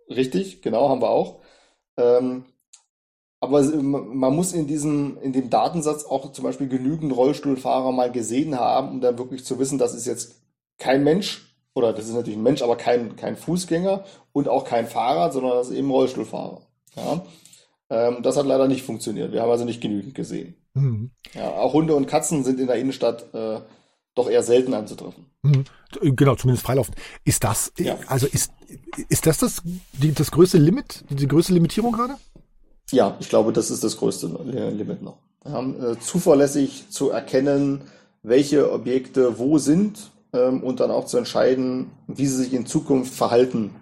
richtig, genau, haben wir auch. Ähm, aber man muss in diesem, in dem Datensatz auch zum Beispiel genügend Rollstuhlfahrer mal gesehen haben, um dann wirklich zu wissen, das ist jetzt kein Mensch, oder das ist natürlich ein Mensch, aber kein, kein Fußgänger und auch kein Fahrrad, sondern das ist eben Rollstuhlfahrer. Ja? Ähm, das hat leider nicht funktioniert. Wir haben also nicht genügend gesehen. Mhm. Ja, auch Hunde und Katzen sind in der Innenstadt äh, doch eher selten anzutreffen. Mhm. Genau, zumindest freilaufen. Ist das, ja. also ist, ist das das, die, das größte Limit, die größte Limitierung gerade? Ja, ich glaube, das ist das größte Limit noch. Ja, äh, zuverlässig zu erkennen, welche Objekte wo sind ähm, und dann auch zu entscheiden, wie sie sich in Zukunft verhalten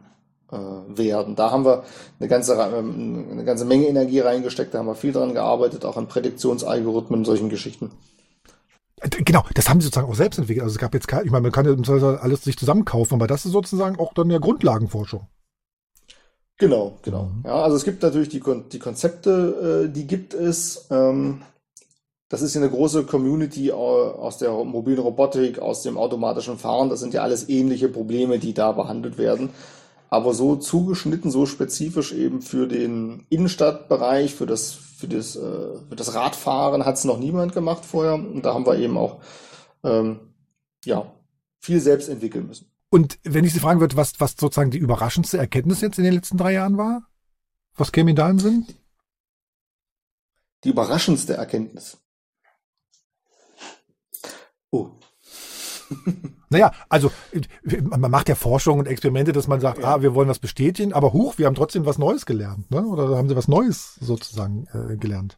äh, werden. Da haben wir eine ganze, ähm, eine ganze Menge Energie reingesteckt, da haben wir viel dran gearbeitet, auch an Prädiktionsalgorithmen und solchen Geschichten. Genau, das haben sie sozusagen auch selbst entwickelt. Also es gab jetzt, ich meine, man kann ja alles sich zusammenkaufen, aber das ist sozusagen auch dann ja Grundlagenforschung. Genau, genau. Mhm. Ja, also es gibt natürlich die, die Konzepte, äh, die gibt es. Ähm, das ist ja eine große Community aus der mobilen Robotik, aus dem automatischen Fahren. Das sind ja alles ähnliche Probleme, die da behandelt werden. Aber so zugeschnitten, so spezifisch eben für den Innenstadtbereich, für das, für das, äh, für das Radfahren hat es noch niemand gemacht vorher. Und da haben wir eben auch ähm, ja, viel selbst entwickeln müssen. Und wenn ich Sie fragen würde, was, was sozusagen die überraschendste Erkenntnis jetzt in den letzten drei Jahren war? Was käme Ihnen da in Sinn? Die überraschendste Erkenntnis. Oh. *laughs* Naja, also man macht ja Forschung und Experimente, dass man sagt, ja. ah, wir wollen was bestätigen, aber huch, wir haben trotzdem was Neues gelernt, ne? Oder haben Sie was Neues sozusagen äh, gelernt?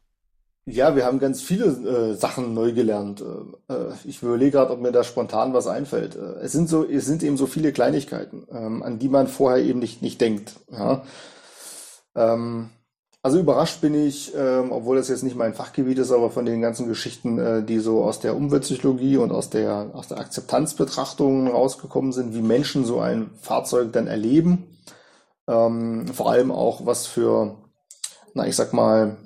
Ja, wir haben ganz viele äh, Sachen neu gelernt. Äh, äh ich überlege gerade, ob mir da spontan was einfällt. Äh, es sind so, es sind eben so viele Kleinigkeiten, ähm, an die man vorher eben nicht, nicht denkt. Ja? Ähm, also überrascht bin ich, ähm, obwohl das jetzt nicht mein Fachgebiet ist, aber von den ganzen Geschichten, äh, die so aus der Umweltpsychologie und aus der, aus der Akzeptanzbetrachtung rausgekommen sind, wie Menschen so ein Fahrzeug dann erleben. Ähm, vor allem auch, was für, na, ich sag mal,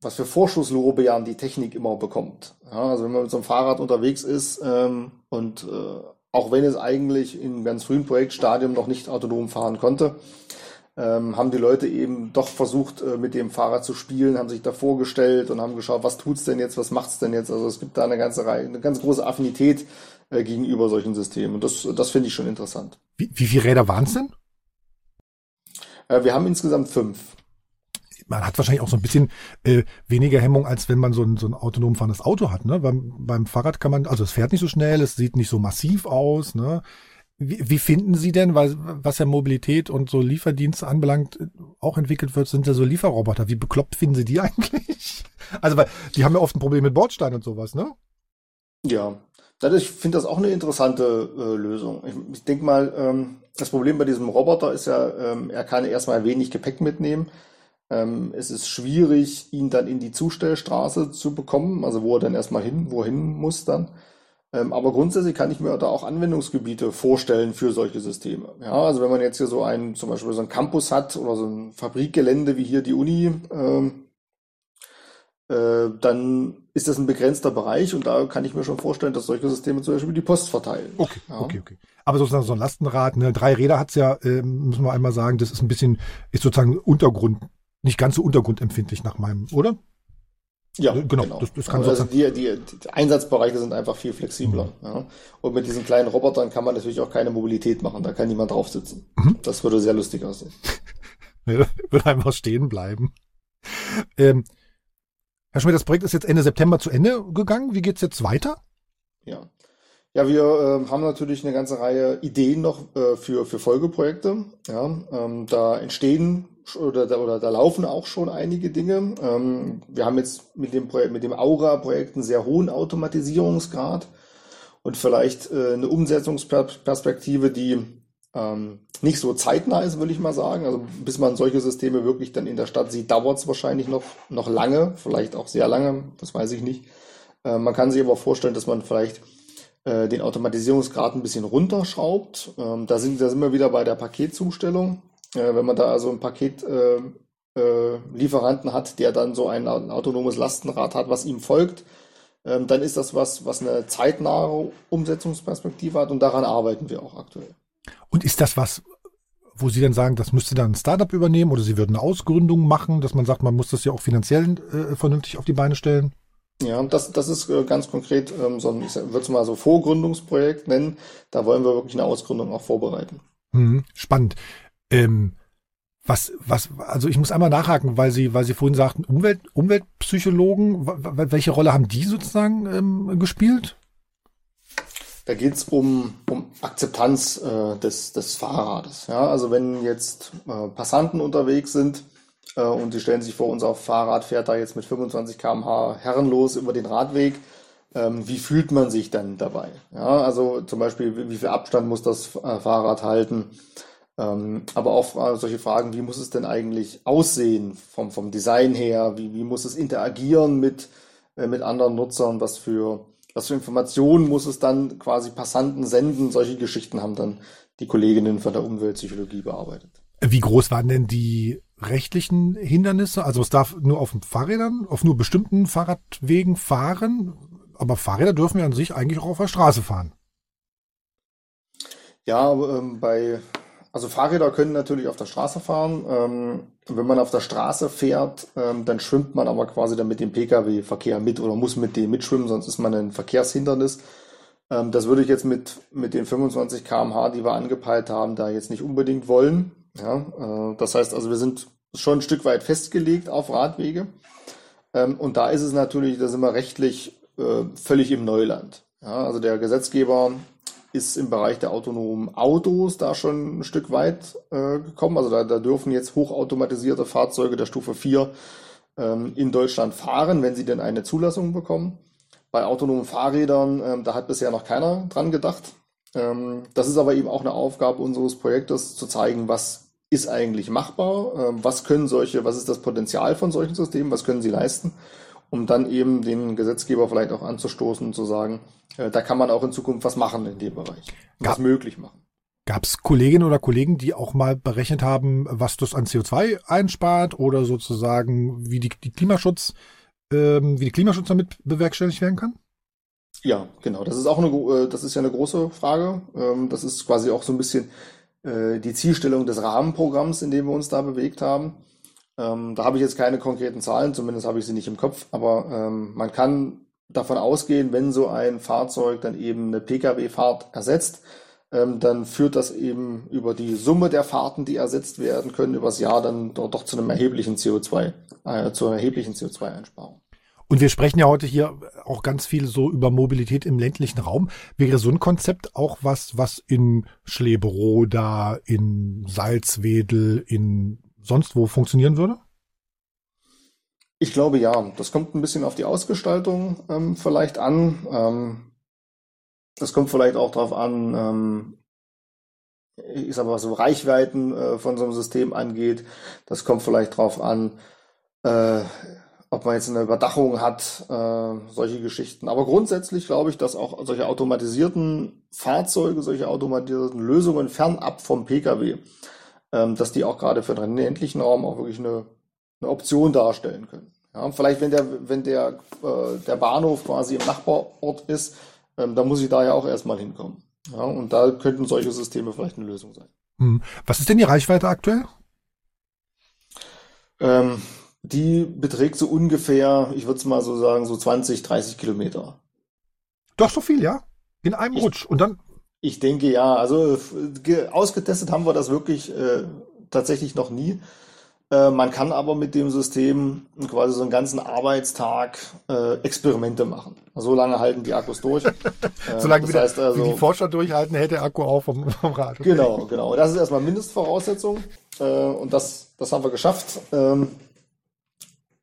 was für Vorschusslorbeeren die Technik immer bekommt. Ja, also wenn man mit so einem Fahrrad unterwegs ist ähm, und äh, auch wenn es eigentlich in ganz frühen Projektstadium noch nicht autonom fahren konnte, ähm, haben die Leute eben doch versucht, äh, mit dem Fahrrad zu spielen, haben sich da vorgestellt und haben geschaut, was tut's denn jetzt, was macht's denn jetzt? Also es gibt da eine ganze Reihe, eine ganz große Affinität äh, gegenüber solchen Systemen. Und das, das finde ich schon interessant. Wie, wie viele Räder waren es denn? Äh, wir haben insgesamt fünf. Man hat wahrscheinlich auch so ein bisschen äh, weniger Hemmung, als wenn man so ein, so ein autonom fahrendes Auto hat. Ne? Beim, beim Fahrrad kann man, also es fährt nicht so schnell, es sieht nicht so massiv aus. Ne? Wie, wie finden Sie denn, weil was ja Mobilität und so Lieferdienste anbelangt, auch entwickelt wird, sind ja so Lieferroboter. Wie bekloppt finden Sie die *laughs* eigentlich? Also, weil die haben ja oft ein Problem mit Bordstein und sowas, ne? Ja, ich finde das auch eine interessante äh, Lösung. Ich, ich denke mal, ähm, das Problem bei diesem Roboter ist ja, ähm, er kann erstmal wenig Gepäck mitnehmen. Ähm, es ist schwierig, ihn dann in die Zustellstraße zu bekommen, also wo er dann erstmal hin, wohin muss dann. Ähm, aber grundsätzlich kann ich mir da auch Anwendungsgebiete vorstellen für solche Systeme. Ja, also wenn man jetzt hier so einen, zum Beispiel so einen Campus hat oder so ein Fabrikgelände wie hier die Uni, ähm, äh, dann ist das ein begrenzter Bereich und da kann ich mir schon vorstellen, dass solche Systeme zum Beispiel die Post verteilen. Okay, ja. okay, okay. Aber sozusagen so ein Lastenrad, ne, drei Räder hat's ja, äh, müssen wir einmal sagen, das ist ein bisschen, ist sozusagen Untergrund, nicht ganz so untergrundempfindlich nach meinem, oder? Ja, genau. genau. Das, das kann also die, die, die, Einsatzbereiche sind einfach viel flexibler. Mhm. Ja. Und mit diesen kleinen Robotern kann man natürlich auch keine Mobilität machen. Da kann niemand drauf sitzen. Mhm. Das würde sehr lustig aussehen. *laughs* würde einfach stehen bleiben. Ähm, Herr Schmidt, das Projekt ist jetzt Ende September zu Ende gegangen. Wie geht's jetzt weiter? Ja. Ja, wir äh, haben natürlich eine ganze Reihe Ideen noch äh, für, für Folgeprojekte. Ja, ähm, da entstehen oder da, oder da laufen auch schon einige Dinge. Ähm, wir haben jetzt mit dem mit dem Aura-Projekt einen sehr hohen Automatisierungsgrad und vielleicht äh, eine Umsetzungsperspektive, die ähm, nicht so zeitnah ist, würde ich mal sagen. Also bis man solche Systeme wirklich dann in der Stadt sieht, dauert es wahrscheinlich noch, noch lange, vielleicht auch sehr lange, das weiß ich nicht. Äh, man kann sich aber vorstellen, dass man vielleicht äh, den Automatisierungsgrad ein bisschen runterschraubt. Ähm, da, sind, da sind wir wieder bei der Paketzustellung. Äh, wenn man da also ein Paketlieferanten äh, äh, hat, der dann so ein, ein, autonomes Lastenrad hat, was ihm folgt, ähm, dann ist das was, was eine zeitnahe Umsetzungsperspektive hat und daran arbeiten wir auch aktuell. Und ist das was, wo Sie dann sagen, das müsste dann ein Startup übernehmen oder Sie würden eine Ausgründung machen, dass man sagt, man muss das ja auch finanziell äh, vernünftig auf die Beine stellen? Ja, das, das ist äh, ganz konkret ähm, so ein, ich würde es mal so Vorgründungsprojekt nennen. Da wollen wir wirklich eine Ausgründung auch vorbereiten. Hm, spannend. Ähm, was, was, also ich muss einmal nachhaken, weil Sie, weil Sie vorhin sagten, Umwelt, Umweltpsychologen, welche Rolle haben die sozusagen ähm, gespielt? Da geht's um, um Akzeptanz äh, des, des Fahrrades. Ja? Also wenn jetzt äh, Passanten unterwegs sind und die stellen sich vor, unser Fahrrad fährt da jetzt mit 25 km/h herrenlos über den Radweg, ähm, wie fühlt man sich dann dabei? Ja? Also zum Beispiel, wie, viel Abstand muss das äh, Fahrrad halten? Ähm, aber auch solche Fragen, wie muss es denn eigentlich aussehen vom, vom Design her? Wie, wie muss es interagieren mit, äh, mit anderen Nutzern? Was für, was für Informationen muss es dann quasi Passanten senden? Solche Geschichten haben dann die Kolleginnen von der Umweltpsychologie bearbeitet. Wie groß waren denn die rechtlichen Hindernisse? Also es darf nur auf Fahrrädern, auf nur bestimmten Fahrradwegen fahren, aber Fahrräder dürfen ja an sich eigentlich auch auf der Straße fahren. Ja, ähm, bei also Fahrräder können natürlich auf der Straße fahren. Ähm, wenn man auf der Straße fährt, ähm, dann schwimmt man aber quasi dann mit dem Pkw-Verkehr mit oder muss mit dem mitschwimmen, sonst ist man ein Verkehrshindernis. Ähm, das würde ich jetzt mit, mit den 25 km/h, die wir angepeilt haben, da jetzt nicht unbedingt wollen. Ja, äh, das heißt also, wir sind schon ein Stück weit festgelegt auf Radwege. Ähm, und da ist es natürlich, da sind wir rechtlich äh, völlig im Neuland. Ja, also der Gesetzgeber ist im Bereich der autonomen Autos da schon ein Stück weit äh, gekommen. Also da, da, dürfen jetzt hochautomatisierte Fahrzeuge der Stufe 4 ähm, in Deutschland fahren, wenn sie denn eine Zulassung bekommen. Bei autonomen Fahrrädern, ähm, da hat bisher noch keiner dran gedacht. Das ist aber eben auch eine Aufgabe unseres Projektes, zu zeigen, was ist eigentlich machbar, ähm, was können solche, was ist das Potenzial von solchen Systemen, was können sie leisten um dann eben den Gesetzgeber vielleicht auch anzustoßen und zu sagen, äh, da kann man auch in Zukunft was machen in dem Bereich, Gab, was möglich machen. Gab es Kolleginnen oder Kollegen, die auch mal berechnet haben, was das an CO2 einspart oder sozusagen wie die, die Klimaschutz, ähm, wie die Klimaschutz damit bewerkstelligt werden kann? Ja, genau. Das ist auch eine, äh, das ist ja eine große Frage. Ähm, das ist quasi auch so ein bisschen die Zielstellung des Rahmenprogramms, in dem wir uns da bewegt haben. Ähm, da habe ich jetzt keine konkreten Zahlen, zumindest habe ich sie nicht im Kopf, aber ähm, man kann davon ausgehen, wenn so ein Fahrzeug dann eben eine Pkw-Fahrt ersetzt, ähm, dann führt das eben über die Summe der Fahrten, die ersetzt werden können, übers Jahr dann doch, doch zu einem erheblichen CO2, äh, zu einer erheblichen CO2-Einsparung. Und wir sprechen ja heute hier auch ganz viel so über Mobilität im ländlichen Raum. Wäre so ein Konzept auch was, was in Schleberoda, in Salzwedel, in sonst wo funktionieren würde? Ich glaube ja. Das kommt ein bisschen auf die Ausgestaltung ähm, vielleicht an. Ähm, das kommt vielleicht auch darauf an, ähm, ich sag mal, was so Reichweiten äh, von so einem System angeht. Das kommt vielleicht darauf an, äh, ob man jetzt eine Überdachung hat, äh, solche Geschichten. Aber grundsätzlich glaube ich, dass auch solche automatisierten Fahrzeuge, solche automatisierten Lösungen fernab vom Pkw ähm, dass die auch gerade für den ländlichen Raum auch wirklich eine, eine Option darstellen können. Ja, vielleicht, wenn der, wenn der, äh, der Bahnhof quasi im Nachbarort ist, ähm, dann muss ich da ja auch erstmal hinkommen. Ja, und da könnten solche Systeme vielleicht eine Lösung sein. Hm. Was ist denn die Reichweite aktuell? Ähm, die beträgt so ungefähr, ich würde es mal so sagen, so 20, 30 Kilometer. Doch so viel, ja? In einem ich, Rutsch. Und dann ich denke ja, also ausgetestet haben wir das wirklich äh, tatsächlich noch nie. Äh, man kann aber mit dem System quasi so einen ganzen Arbeitstag äh, Experimente machen. So lange halten die Akkus durch. *laughs* Äh, Solange das heißt also, die Forscher durchhalten, hält der Akku auch vom, vom Rad. Genau, genau. Das ist erstmal Mindestvoraussetzung. Äh, und das, das haben wir geschafft. Ähm,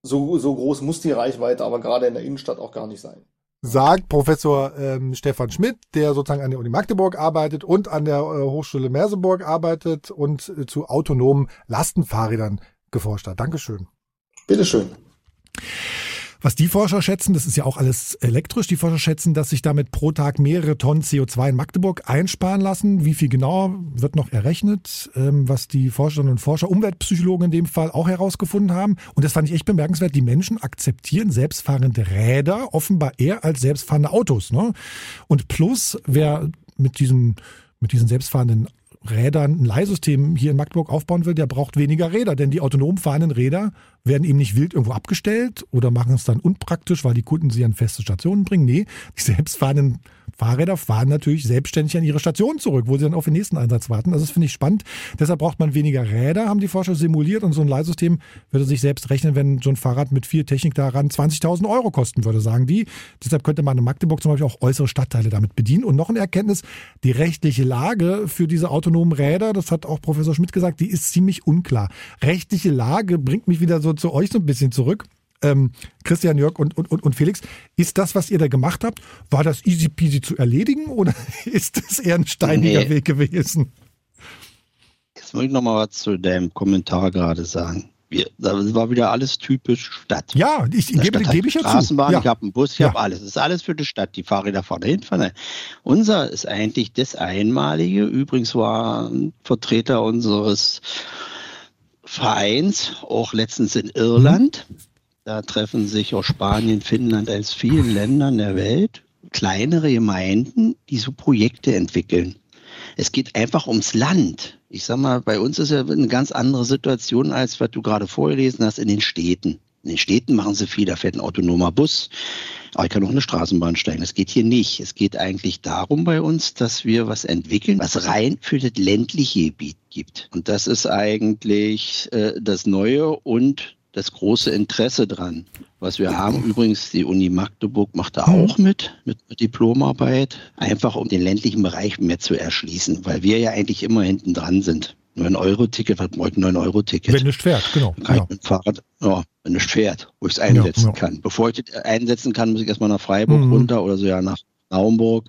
so, so groß muss die Reichweite aber gerade in der Innenstadt auch gar nicht sein sagt Professor ähm, Stefan Schmidt, der sozusagen an der Uni Magdeburg arbeitet und an der äh, Hochschule Merseburg arbeitet und äh, zu autonomen Lastenfahrrädern geforscht hat. Dankeschön. Bitteschön. Was die Forscher schätzen, das ist ja auch alles elektrisch, die Forscher schätzen, dass sich damit pro Tag mehrere Tonnen CO2 in Magdeburg einsparen lassen. Wie viel genau wird noch errechnet, ähm, was die Forscherinnen und Forscher, Umweltpsychologen in dem Fall auch herausgefunden haben. Und das fand ich echt bemerkenswert. Die Menschen akzeptieren selbstfahrende Räder offenbar eher als selbstfahrende Autos. Ne? Und plus, wer mit diesem mit diesen selbstfahrenden Rädern ein Leihsystem hier in Magdeburg aufbauen will, der braucht weniger Räder, denn die autonom fahrenden Räder werden eben nicht wild irgendwo abgestellt oder machen es dann unpraktisch, weil die Kunden sie an feste Stationen bringen. Nee, die *laughs* selbstfahrenden Fahrräder fahren natürlich selbstständig an ihre Station zurück, wo sie dann auf den nächsten Einsatz warten. Also das finde ich spannend. Deshalb braucht man weniger Räder, haben die Forscher simuliert und so ein Leihsystem würde sich selbst rechnen, wenn so ein Fahrrad mit viel Technik daran 20.000 Euro kosten würde, sagen die. Deshalb könnte man in Magdeburg zum Beispiel auch äußere Stadtteile damit bedienen. Und noch eine Erkenntnis, die rechtliche Lage für diese autonomen Räder, das hat auch Professor Schmidt gesagt, die ist ziemlich unklar. Rechtliche Lage bringt mich wieder so zu euch so ein bisschen zurück ähm, Christian, Jörg und, und, und Felix, ist das, was ihr da gemacht habt, war das easy peasy zu erledigen oder *laughs* ist das eher ein steiniger nee. Weg gewesen? Jetzt muss ich noch mal was zu deinem Kommentar gerade sagen. Wir, das war wieder alles typisch Stadt. Ja, ich gebe, gebe ich ja Straßenbahn, ja. ich habe einen Bus, ich ja. habe alles. Das ist alles für die Stadt. Die Fahrräder fahren dahin, fahren Unser ist eigentlich das Einmalige. Übrigens war ein Vertreter unseres Vereins auch letztens in Irland. Mhm da treffen sich aus Spanien, Finnland, aus vielen Ländern der Welt kleinere Gemeinden, die so Projekte entwickeln. Es geht einfach ums Land. Ich sag mal, bei uns ist ja eine ganz andere Situation, als was du gerade vorgelesen hast in den Städten. In den Städten machen sie viel, da fährt ein autonomer Bus, aber ich kann auch eine Straßenbahn steigen. Das geht hier nicht. Es geht eigentlich darum bei uns, dass wir was entwickeln, was rein für das ländliche Gebiet gibt. Und das ist eigentlich äh, das Neue und das große Interesse dran. Was wir haben, übrigens, die Uni Magdeburg macht da auch mit, mit Diplomarbeit, einfach um den ländlichen Bereich mehr zu erschließen, weil wir ja eigentlich immer hinten dran sind. 9-Euro-Ticket, was braucht ein 9-Euro-Ticket? Wenn nicht fährt, genau. Kann genau. ich mit dem Fahrrad, ja, wenn nicht fährt, wo ich es einsetzen Ja, ja. kann. Bevor ich das einsetzen kann, muss ich erstmal nach Freiburg Mhm. runter oder so ja nach Naumburg.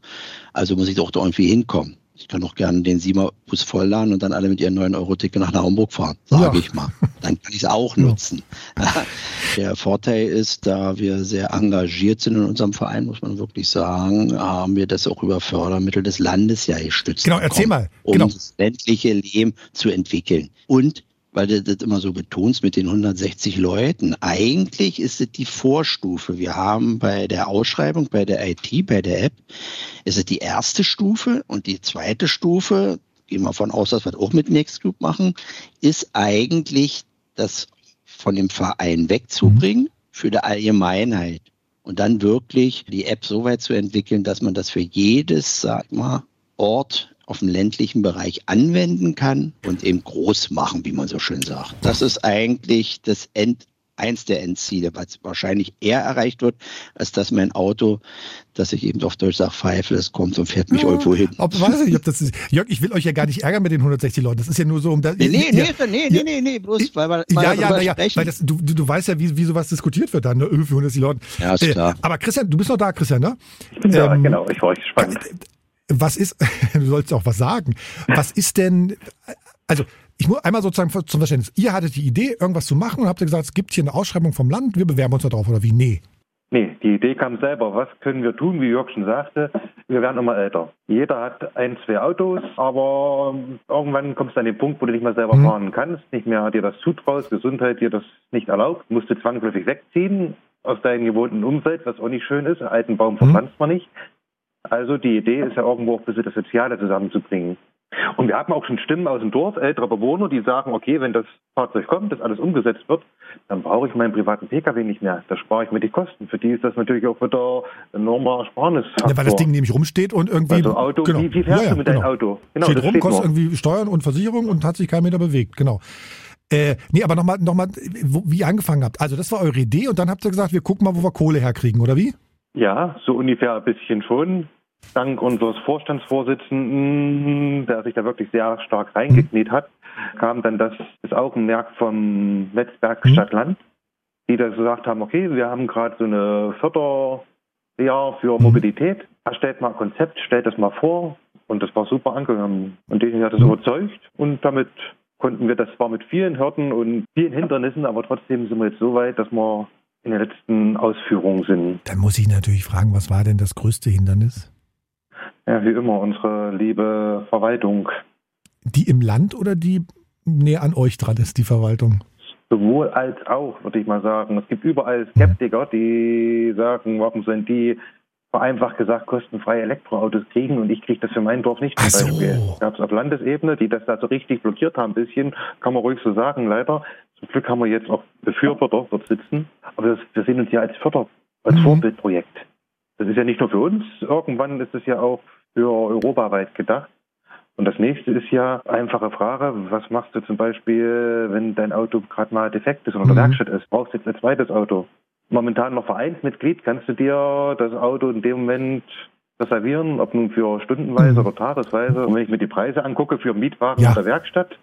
Also muss ich doch da irgendwie hinkommen. Ich kann auch gerne den Siemer-Bus vollladen und dann alle mit ihren 9-Euro-Ticket nach Naumburg fahren, sage Ja. ich mal. Dann kann ich es auch Ja. nutzen. *laughs* Der Vorteil ist, da wir sehr engagiert sind in unserem Verein, muss man wirklich sagen, haben wir das auch über Fördermittel des Landes ja gestützt. Genau, erzähl bekommen, mal. Um Genau. das ländliche Leben zu entwickeln. Und weil du das immer so betonst mit den 160 Leuten. Eigentlich ist es die Vorstufe. Wir haben bei der Ausschreibung, bei der IT, bei der App, ist es die erste Stufe und die zweite Stufe, gehen wir davon aus, dass wir das auch mit Nextcube machen, ist eigentlich das von dem Verein wegzubringen für die Allgemeinheit. Und dann wirklich die App so weit zu entwickeln, dass man das für jedes, sag mal, Ort auf dem ländlichen Bereich anwenden kann und eben groß machen, wie man so schön sagt. Das ist eigentlich das End, eins der Endziele, was wahrscheinlich eher erreicht wird, als dass mein Auto, dass ich eben auf Deutsch sage, pfeife, das kommt und fährt mich irgendwo hin. Ob, weiß ich ob das ist. Jörg, ich will euch ja gar nicht ärgern mit den 160 Leuten. Das ist ja nur so um das. Nee, nee, ja, nee, nee, nee, nee, nee, bloß weil wir Ja, ja, na ja, weil das, du, du, du weißt ja, wie, wie sowas diskutiert wird dann, ne? Für 160 Leute. Ja, ist klar. aber Christian, du bist noch da, Christian, ne? Ich bin da, Ähm, genau, ich war euch gespannt. Was ist, *laughs* du sollst auch was sagen. Was ist denn, also ich muss einmal sozusagen zum Verständnis. Ihr hattet die Idee, irgendwas zu machen und habt ihr gesagt, es gibt hier eine Ausschreibung vom Land, wir bewerben uns da drauf oder wie? Nee. Nee, die Idee kam selber. Was können wir tun, wie Jörg schon sagte? Wir werden immer älter. Jeder hat ein, zwei Autos, aber irgendwann kommst du an den Punkt, wo du nicht mehr selber Mhm. fahren kannst, nicht mehr dir das zutraust, Gesundheit dir das nicht erlaubt, musst du zwangsläufig wegziehen aus deinem gewohnten Umfeld, was auch nicht schön ist. Einen alten Baum verpflanzt man nicht. Also die Idee ist ja irgendwo auch ein bisschen das Soziale zusammenzubringen. Und wir haben auch schon Stimmen aus dem Dorf, ältere Bewohner, die sagen, okay, wenn das Fahrzeug kommt, das alles umgesetzt wird, dann brauche ich meinen privaten Pkw nicht mehr. Da spare ich mir die Kosten. Für die ist das natürlich auch wieder ein enormer Ersparnis. Ja, weil das Ding nämlich rumsteht und irgendwie. Also Auto, genau. wie, wie fährst Ja, ja, du mit deinem genau. Auto? Genau, steht rum, steht kostet nur. irgendwie Steuern und Versicherung und hat sich kein Meter bewegt, genau. Äh, nee, aber nochmal, noch mal, wie ihr angefangen habt. Also das war eure Idee und dann habt ihr gesagt, wir gucken mal, wo wir Kohle herkriegen, oder wie? Ja, so ungefähr ein bisschen schon. Dank unseres Vorstandsvorsitzenden, der sich da wirklich sehr stark reingekniet hat, kam dann das, das Augenmerk vom Netzwerk Mhm. Stadt-Land, die da gesagt haben, okay, wir haben gerade so eine Förderjahr für Mhm. Mobilität. Erstellt mal ein Konzept, stellt das mal vor. Und das war super angenommen. Und den hat es Mhm. überzeugt. Und damit konnten wir, das war mit vielen Hürden und vielen Hindernissen, aber trotzdem sind wir jetzt so weit, dass wir in den letzten Ausführungen sind. Dann muss ich natürlich fragen, was war denn das größte Hindernis? Ja, wie immer, unsere liebe Verwaltung. Die im Land oder die näher an euch dran ist, die Verwaltung? Sowohl als auch, würde ich mal sagen. Es gibt überall Skeptiker, die sagen, warum sollen die vereinfacht gesagt kostenfreie Elektroautos kriegen und ich kriege das für mein Dorf nicht zum Ach so. Beispiel. Gab es auf Landesebene, die das da so richtig blockiert haben, ein bisschen, kann man ruhig so sagen, leider. Zum Glück haben wir jetzt auch Befürworter dort sitzen, aber das, wir sehen uns ja als Förder, als Mhm. Vorbildprojekt. Das ist ja nicht nur für uns, irgendwann ist es ja auch für europaweit gedacht. Und das nächste ist ja einfache Frage, was machst du zum Beispiel, wenn dein Auto gerade mal defekt ist und in der Mhm. Werkstatt ist? Brauchst du jetzt ein zweites Auto? Momentan noch Vereinsmitglied, kannst du dir das Auto in dem Moment reservieren, ob nun für stundenweise Mhm. oder tagesweise. Und wenn ich mir die Preise angucke für Mietwagen Ja. in der Werkstatt,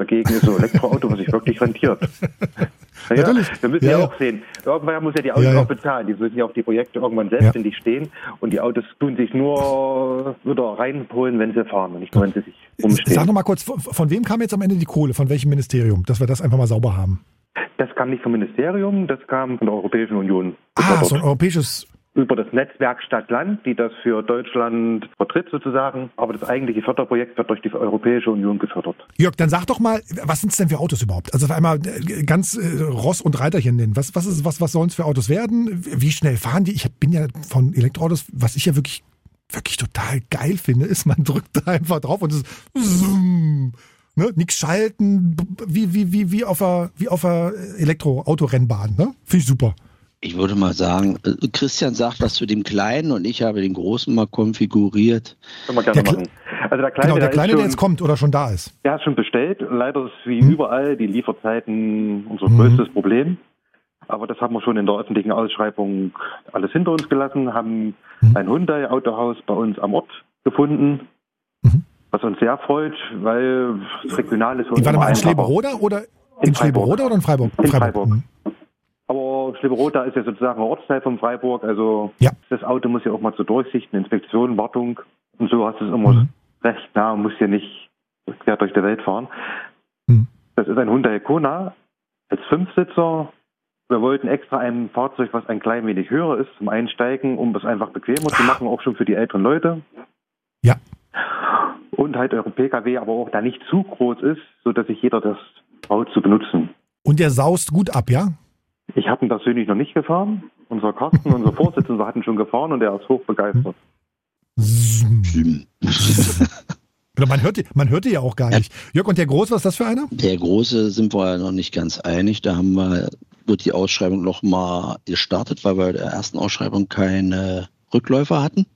dagegen ist so ein Elektroauto, was sich wirklich rentiert. *laughs* Naja, Natürlich. wir müssen Ja, ja, auch sehen, irgendwann muss ja die Autos Ja, ja. auch bezahlen. Die müssen ja auch die Projekte irgendwann selbstständig stehen. Und die Autos tun sich nur wieder reinholen, wenn sie fahren und nicht nur, wenn sie sich rumstehen. Sag noch mal kurz, von, von wem kam jetzt am Ende die Kohle? Von welchem Ministerium? Dass wir das einfach mal sauber haben. Das kam nicht vom Ministerium, das kam von der Europäischen Union. Ah, so ein europäisches. Über das Netzwerk Stadt-Land, die das für Deutschland vertritt sozusagen. Aber das eigentliche Förderprojekt wird durch die Europäische Union gefördert. Jörg, dann sag doch mal, was sind es denn für Autos überhaupt? Also auf einmal äh, ganz äh, Ross und Reiterchen nennen. Was, was, ist, was, was sollen es für Autos werden? Wie schnell fahren die? Ich bin ja von Elektroautos, was ich ja wirklich wirklich total geil finde, ist, man drückt da einfach drauf und es zoom, ne, nix schalten, wie, wie, wie, wie auf einer, wie auf einer Elektroautorennbahn, ne? Finde ich super. Ich würde mal sagen, äh, Christian sagt was zu dem Kleinen und ich habe den Großen mal konfiguriert. Können wir gerne Der machen. Also der Kleine, Genau, der ist Kleine, der schon, jetzt kommt oder schon da ist. Der ist schon bestellt. Leider ist wie Hm. überall die Lieferzeiten unser Mhm. größtes Problem. Aber das haben wir schon in der öffentlichen Ausschreibung alles hinter uns gelassen, haben Mhm. ein Hyundai-Autohaus bei uns am Ort gefunden, Mhm. was uns sehr freut, weil das Regional ist Die waren immer mal in. Schleberoda oder in, In Freiburg. Schleberoda oder in Freiburg? In Freiburg. Mhm. Aber Schleberoda ist ja sozusagen ein Ortsteil von Freiburg, also Ja. das Auto muss ja auch mal zur Durchsicht, eine Inspektion, Wartung und so hast du es immer Mhm. recht nah und musst ja nicht quer durch die Welt fahren. Mhm. Das ist ein Hyundai Kona als Fünfsitzer. Wir wollten extra ein Fahrzeug, was ein klein wenig höher ist zum Einsteigen, um es einfach bequemer zu machen, auch schon für die älteren Leute. Ja. Und halt eure Pkw, aber auch da nicht zu groß ist, sodass sich jeder das traut zu benutzen. Und der saust gut ab, ja? Ich habe ihn persönlich noch nicht gefahren. Unser Carsten, unser Vorsitzender, hat ihn schon gefahren und er ist hochbegeistert. Hm. Oder Man hört, die- man hört die ja auch gar nicht. Jörg, und der Groß, was ist das für einer? Der Große sind wir noch nicht ganz einig. Da haben wir, wird die Ausschreibung noch mal gestartet, weil wir bei der ersten Ausschreibung keine Rückläufer hatten.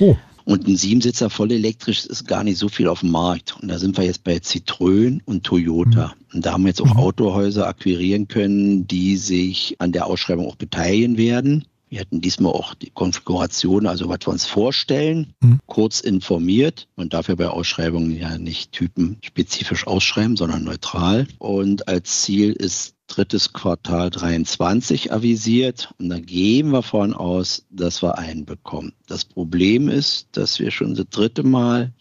Oh. Und ein Siebensitzer voll elektrisch ist gar nicht so viel auf dem Markt. Und da sind wir jetzt bei Citroën und Toyota. Und da haben wir jetzt auch Mhm. Autohäuser akquirieren können, die sich an der Ausschreibung auch beteiligen werden. Wir hatten diesmal auch die Konfiguration, also was wir uns vorstellen, Mhm. kurz informiert. Man darf ja bei Ausschreibungen ja nicht typenspezifisch ausschreiben, sondern neutral. Und als Ziel ist drittes Quartal 23 avisiert. Und da gehen wir von aus, dass wir einen bekommen. Das Problem ist, dass wir schon das dritte Mal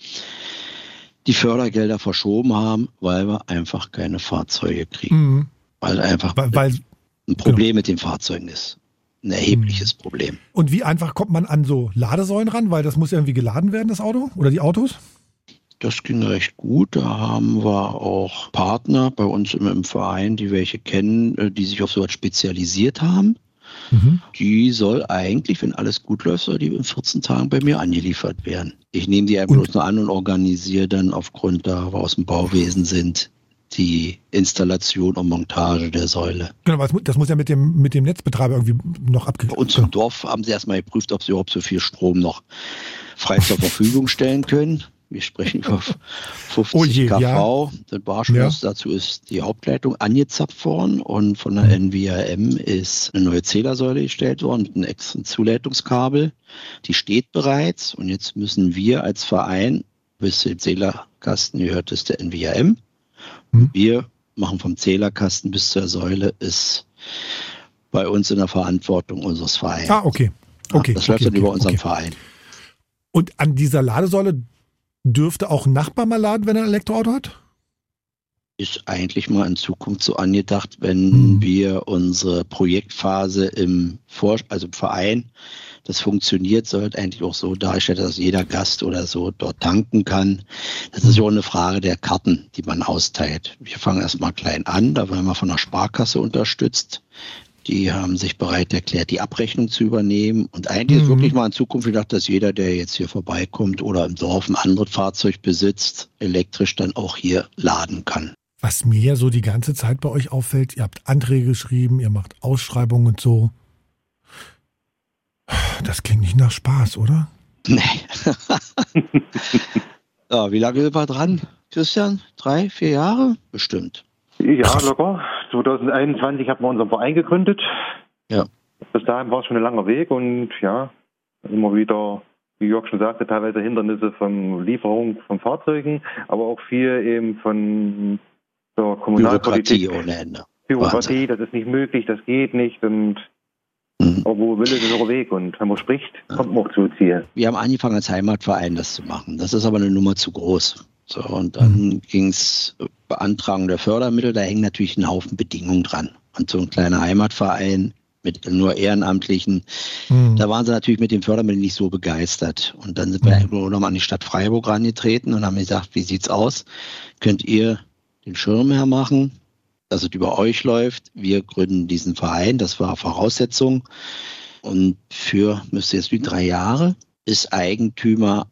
die Fördergelder verschoben haben, weil wir einfach keine Fahrzeuge kriegen. Mhm. Weil einfach Weil, weil, ein Problem mit den Fahrzeugen ist. Ein erhebliches Mhm. Problem. und wie einfach kommt man an so Ladesäulen ran? Weil das muss irgendwie geladen werden, das Auto oder die Autos? Das ging recht gut. Da haben wir auch Partner bei uns im, im Verein, die welche kennen, äh, die sich auf sowas spezialisiert haben. Mhm. Die soll eigentlich, wenn alles gut läuft, soll die in 14 Tagen bei mir angeliefert werden. Ich nehme die einfach Und- bloß nur an und organisiere dann aufgrund, da wir aus dem Bauwesen sind, die Installation und Montage der Säule. Genau, mu- das muss ja mit dem, mit dem Netzbetreiber irgendwie noch abgeklärt uns im Dorf haben sie erstmal geprüft, ob sie überhaupt so viel Strom noch frei zur Verfügung stellen können. Wir sprechen über *laughs* 50 Oh je, kV. ja. Das Barschloss, dazu ist die Hauptleitung angezapft worden und von der NVRM ist eine neue Zählersäule gestellt worden, mit einem extra Zuleitungskabel. Die steht bereits und jetzt müssen wir als Verein, bis zum Zählerkasten gehört ist der NVRM. Mhm. Wir machen vom Zählerkasten bis zur Säule ist bei uns in der Verantwortung unseres Vereins. Ah, okay. Ja, Okay. das läuft okay, dann über okay, unseren okay. Verein. Und an dieser Ladesäule dürfte auch ein Nachbar mal laden, wenn er ein Elektroauto hat? Ist eigentlich mal in Zukunft so angedacht, wenn Mhm. wir unsere Projektphase im, Vor also im Verein, das funktioniert, sollte eigentlich auch so dargestellt, dass jeder Gast oder so dort tanken kann. Das ist ja auch eine Frage der Karten, die man austeilt. Wir fangen erstmal klein an, da werden wir von der Sparkasse unterstützt. Die haben sich bereit erklärt, die Abrechnung zu übernehmen. Und eigentlich ist Mhm. wirklich mal in Zukunft gedacht, dass jeder, der jetzt hier vorbeikommt oder im Dorf ein anderes Fahrzeug besitzt, elektrisch dann auch hier laden kann. Was mir ja so die ganze Zeit bei euch auffällt, ihr habt Anträge geschrieben, ihr macht Ausschreibungen und so. Das klingt nicht nach Spaß, oder? Nee. *laughs* ja, wie lange sind wir dran, Christian? Drei, vier Jahre? Bestimmt. Ja, Krass. locker. 2021 haben wir unseren Verein gegründet. Ja. Bis dahin war es schon ein langer Weg und ja, immer wieder, wie Jörg schon sagte, teilweise Hindernisse von Lieferung von Fahrzeugen, aber auch viel eben von der Bürokratie Kommunalpolitik. ohne Ende. Bürokratie, das ist nicht möglich, das geht nicht und Mhm. wo Wille ist der Weg und wenn man spricht, kommt man auch zu Ziel. Wir haben angefangen als Heimatverein das zu machen. Das ist aber eine Nummer zu groß. So, und dann ging es Beantragung der Fördermittel, da hängen natürlich ein Haufen Bedingungen dran. Und so ein kleiner Heimatverein mit nur Ehrenamtlichen, Hm. da waren sie natürlich mit den Fördermitteln nicht so begeistert. Und dann sind wir Mhm. irgendwo nochmal an die Stadt Freiburg rangetreten und haben gesagt, wie sieht's aus? Könnt ihr den Schirm hermachen, dass es über euch läuft? Wir gründen diesen Verein, das war Voraussetzung. Und für, müsste jetzt wie drei Jahre, ist Eigentümer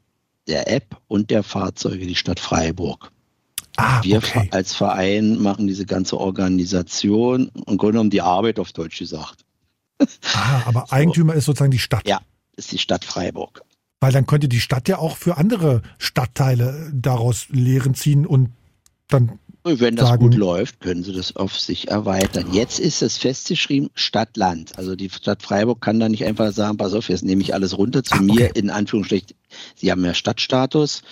der App und der Fahrzeuge die Stadt Freiburg. Ah, wir okay. als Verein machen diese ganze Organisation und Grunde genommen die Arbeit auf Deutsch gesagt. Ah, aber *laughs* so. Eigentümer ist sozusagen die Stadt. Ja, ist die Stadt Freiburg. Weil dann könnte die Stadt ja auch für andere Stadtteile daraus Lehren ziehen und dann. Wenn das sagen, gut läuft, können sie das auf sich erweitern. Jetzt ist es festgeschrieben Stadt-Land. Also die Stadt Freiburg kann da nicht einfach sagen, pass auf, jetzt nehme ich alles runter zu ah, okay. mir, in Anführungsstrichen. Sie haben ja Stadtstatus.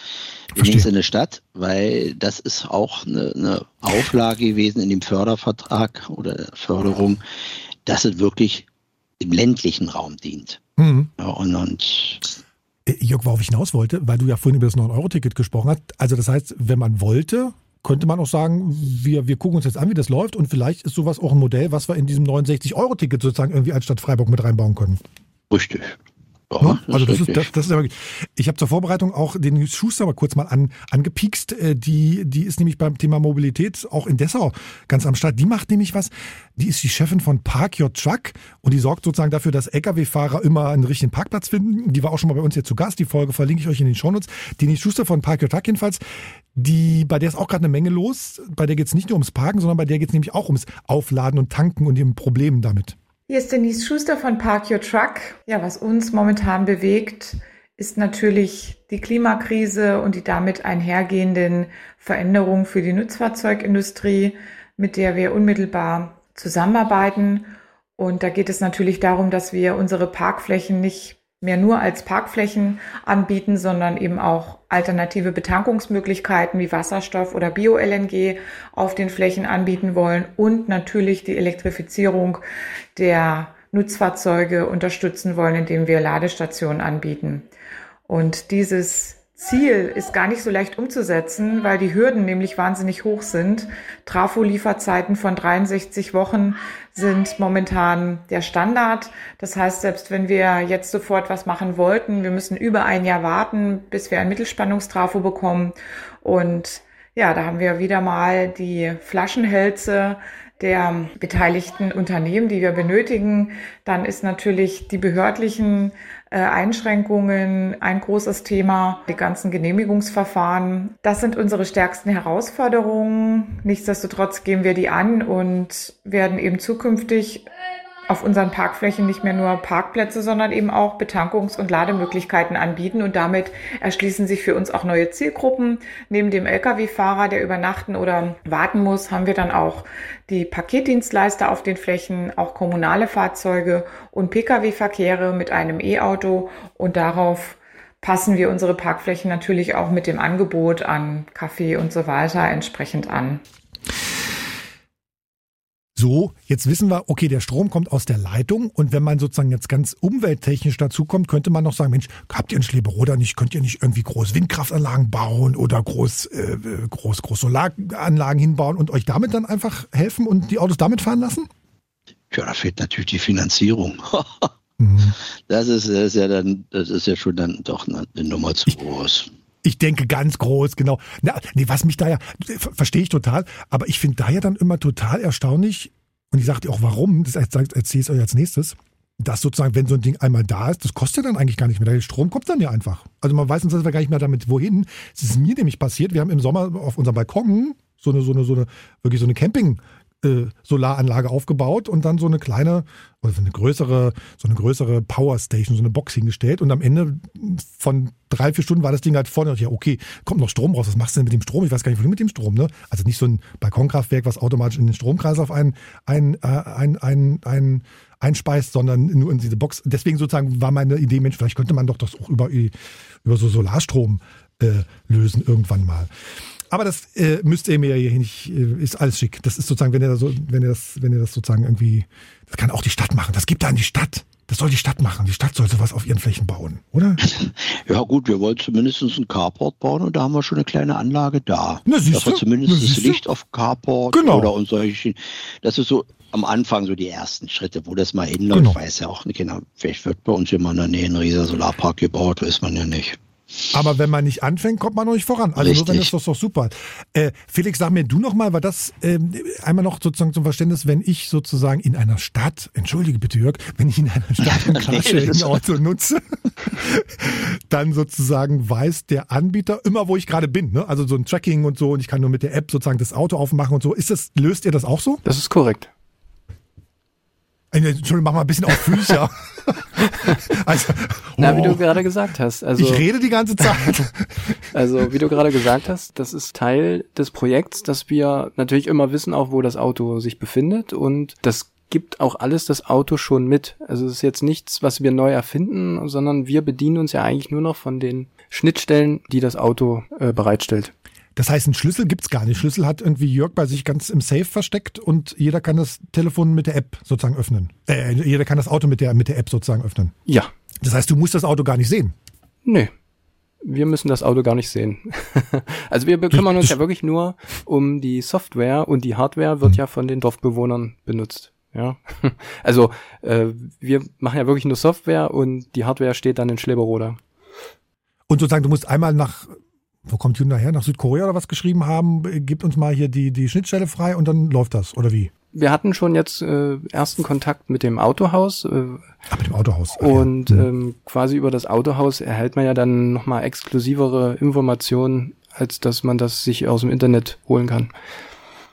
Wir nehmen es in eine Stadt, weil das ist auch eine, eine Auflage gewesen in dem Fördervertrag oder der Förderung, dass es wirklich im ländlichen Raum dient. Mhm. Ja, und, und äh, Jörg, worauf ich hinaus wollte, weil du ja vorhin über das 9-Euro-Ticket gesprochen hast. Also das heißt, wenn man wollte, könnte man auch sagen, wir, wir gucken uns jetzt an, wie das läuft und vielleicht ist sowas auch ein Modell, was wir in diesem 69-Euro-Ticket sozusagen irgendwie als Stadt Freiburg mit reinbauen können. Richtig. Ja, ne? also das ist, das, das ist ja wirklich. Ich habe zur Vorbereitung auch den Schuster mal kurz mal an, angepiekst. Äh, die, die ist nämlich beim Thema Mobilität auch in Dessau ganz am Start. Die macht nämlich was. Die ist die Chefin von Park Your Truck und die sorgt sozusagen dafür, dass Lkw-Fahrer immer einen richtigen Parkplatz finden. Die war auch schon mal bei uns hier zu Gast. Die Folge verlinke ich euch in den Shownotes. Die Schuster von Park Your Truck jedenfalls. Die, bei der ist auch gerade eine Menge los. Bei der geht es nicht nur ums Parken, sondern bei der geht es nämlich auch ums Aufladen und Tanken und dem Problem damit. Hier ist Denise Schuster von Park Your Truck. Ja, was uns momentan bewegt, ist natürlich die Klimakrise und die damit einhergehenden Veränderungen für die Nutzfahrzeugindustrie, mit der wir unmittelbar zusammenarbeiten. Und da geht es natürlich darum, dass wir unsere Parkflächen nicht mehr nur als Parkflächen anbieten, sondern eben auch alternative Betankungsmöglichkeiten wie Wasserstoff oder Bio-LNG auf den Flächen anbieten wollen und natürlich die Elektrifizierung der Nutzfahrzeuge unterstützen wollen, indem wir Ladestationen anbieten. Und dieses Ziel ist gar nicht so leicht umzusetzen, weil die Hürden nämlich wahnsinnig hoch sind. Trafo-Lieferzeiten von 63 Wochen sind momentan der Standard. Das heißt, selbst wenn wir jetzt sofort was machen wollten, wir müssen über ein Jahr warten, bis wir ein Mittelspannungstrafo bekommen. Und ja, da haben wir wieder mal die Flaschenhälse der beteiligten Unternehmen, die wir benötigen. Dann ist natürlich die behördlichen Einschränkungen ein großes Thema, die ganzen Genehmigungsverfahren. Das sind unsere stärksten Herausforderungen. Nichtsdestotrotz gehen wir die an und werden eben zukünftig auf unseren Parkflächen nicht mehr nur Parkplätze, sondern eben auch Betankungs- und Lademöglichkeiten anbieten. Und damit erschließen sich für uns auch neue Zielgruppen. Neben dem Lkw-Fahrer, der übernachten oder warten muss, haben wir dann auch die Paketdienstleister auf den Flächen, auch kommunale Fahrzeuge und Pkw-Verkehre mit einem E-Auto. Und darauf passen wir unsere Parkflächen natürlich auch mit dem Angebot an Kaffee und so weiter entsprechend an. So, jetzt wissen wir, okay, der Strom kommt aus der Leitung und wenn man sozusagen jetzt ganz umwelttechnisch dazu kommt, könnte man noch sagen, Mensch, habt ihr in Schleberoda nicht, könnt ihr nicht irgendwie groß Windkraftanlagen bauen oder groß, äh, groß, groß Solaranlagen hinbauen und euch damit dann einfach helfen und die Autos damit fahren lassen? Ja, da fehlt natürlich die Finanzierung. *laughs* mhm. das, ist, das ist ja dann, das ist ja schon dann doch eine, eine Nummer zu groß. Ich denke ganz groß, genau. Na, nee, was mich da ja, verstehe ich total, aber ich finde da ja dann immer total erstaunlich, und ich sagte auch, warum, das erzähle ich euch als nächstes, dass sozusagen, wenn so ein Ding einmal da ist, das kostet ja dann eigentlich gar nicht mehr. Der Strom kommt dann ja einfach. Also man weiß uns gar nicht mehr damit, wohin. Es ist mir nämlich passiert, wir haben im Sommer auf unserem Balkon so eine, so eine, so eine, wirklich so eine Camping, äh, Solaranlage aufgebaut und dann so eine kleine oder so eine größere, so eine größere Powerstation, so eine Box hingestellt. Und am Ende von drei, vier Stunden war das Ding halt vorne. Ja, okay, kommt noch Strom raus. Was machst du denn mit dem Strom? Ich weiß gar nicht, wohin mit dem Strom, ne? Also nicht so ein Balkonkraftwerk, was automatisch in den Stromkreislauf ein, ein, äh, ein, ein, ein, einspeist, sondern nur in diese Box. Deswegen sozusagen war meine Idee, Mensch, vielleicht könnte man doch das auch über, über so Solarstrom äh, lösen irgendwann mal. Aber das äh, müsst ihr mir hier nicht, äh, ist alles schick. Das ist sozusagen, wenn ihr, so, wenn ihr das, wenn ihr das sozusagen irgendwie, das kann auch die Stadt machen. Das gibt da an die Stadt. Das soll die Stadt machen. Die Stadt soll sowas auf ihren Flächen bauen, oder? Ja gut, wir wollen zumindest einen Carport bauen und da haben wir schon eine kleine Anlage da. Na, siehst du? zumindest Na, das Licht auf Carport genau. oder und solche. Das ist so am Anfang so die ersten Schritte, wo das mal hinläuft, genau. weiß ja auch nicht genau. Vielleicht wird bei uns immer in der Nähe ein riesiger Solarpark gebaut, weiß man ja nicht. Aber wenn man nicht anfängt, kommt man noch nicht voran. Also Richtig. nur wenn ist das doch super. Äh, Felix, sag mir du noch mal, war das äh, einmal noch sozusagen zum Verständnis, wenn ich sozusagen in einer Stadt, entschuldige bitte Jörg, wenn ich in einer *laughs* Stadt ein Carsharing-Auto nutze, dann sozusagen weiß der Anbieter immer, wo ich gerade bin. Ne? Also so ein Tracking und so und ich kann nur mit der App sozusagen das Auto aufmachen und so. Ist das, löst ihr das auch so? Das ist korrekt. Äh, Entschuldigung, mach mal ein bisschen ausführlicher. *laughs* also, oh. Na, wie du oh. gerade gesagt hast. Also, ich rede die ganze Zeit. *laughs* also, wie du gerade gesagt hast, das ist Teil des Projekts, dass wir natürlich immer wissen auch, wo das Auto sich befindet und das gibt auch alles das Auto schon mit. Also es ist jetzt nichts, was wir neu erfinden, sondern wir bedienen uns ja eigentlich nur noch von den Schnittstellen, die das Auto äh, bereitstellt. Das heißt, einen Schlüssel gibt's gar nicht. Schlüssel hat irgendwie Jörg bei sich ganz im Safe versteckt und jeder kann das Telefon mit der App sozusagen öffnen. Äh, jeder kann das Auto mit der, mit der App sozusagen öffnen. Ja. Das heißt, du musst das Auto gar nicht sehen. Nee. Wir müssen das Auto gar nicht sehen. *laughs* also wir kümmern uns ja wirklich nur um die Software und die Hardware wird hm. ja von den Dorfbewohnern benutzt. Ja, *laughs* also äh, wir machen ja wirklich nur Software und die Hardware steht dann in Schleberode. Und sozusagen, du musst einmal nach wo kommt Hyundai her? Nach Südkorea oder was geschrieben haben, gibt uns mal hier die, die Schnittstelle frei und dann läuft das, oder wie? Wir hatten schon jetzt äh, ersten Kontakt mit dem Autohaus. Äh, Ach, mit dem Autohaus. Ach, und ja. Hm. ähm, quasi über das Autohaus erhält man ja dann nochmal exklusivere Informationen, als dass man das sich aus dem Internet holen kann.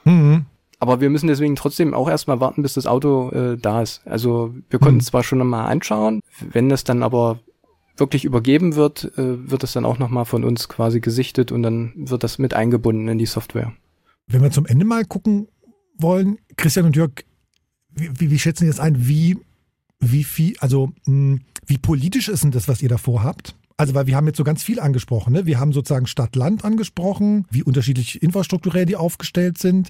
Mhm. Aber wir müssen deswegen trotzdem auch erstmal warten, bis das Auto äh, da ist. Also wir konnten mhm. zwar schon mal anschauen, wenn das dann aber wirklich übergeben wird, äh, wird es dann auch nochmal von uns quasi gesichtet und dann wird das mit eingebunden in die Software. Wenn wir zum Ende mal gucken wollen, Christian und Jörg, wie, wie, schätzen Sie das ein? Wie, wie viel, also hm, wie politisch ist denn das, was ihr davor habt? Also, weil wir haben jetzt so ganz viel angesprochen. Ne? Wir haben sozusagen Stadt-Land angesprochen, wie unterschiedlich infrastrukturell die aufgestellt sind.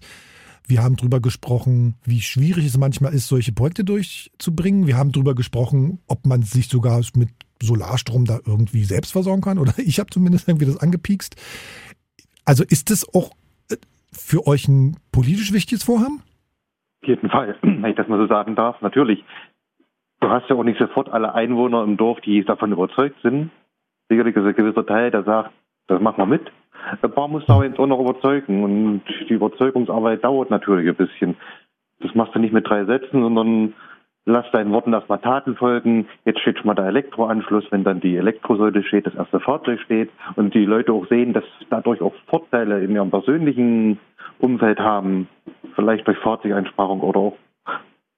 Wir haben darüber gesprochen, wie schwierig es manchmal ist, solche Projekte durchzubringen. Wir haben darüber gesprochen, ob man sich sogar mit Solarstrom da irgendwie selbst versorgen kann. Oder *laughs* ich habe zumindest irgendwie das angepiekst. Also ist das auch äh, für euch ein politisch wichtiges Vorhaben? Auf jeden Fall, *clears throat* wenn ich das mal so sagen darf. Natürlich. Du hast ja auch nicht sofort alle Einwohner im Dorf, die davon überzeugt sind. Sicherlich ist ein gewisser Teil, der sagt, das machen wir mit. Ein paar muss da jetzt auch noch überzeugen. Und die Überzeugungsarbeit dauert natürlich ein bisschen. Das machst du nicht mit drei Sätzen, sondern lass deinen Worten erstmal Taten folgen. Jetzt steht schon mal der Elektroanschluss, wenn dann die Elektrosäule steht, das erste Fahrzeug steht und die Leute auch sehen, dass dadurch auch Vorteile in ihrem persönlichen Umfeld haben, vielleicht durch Fahrzeugeinsparung oder auch,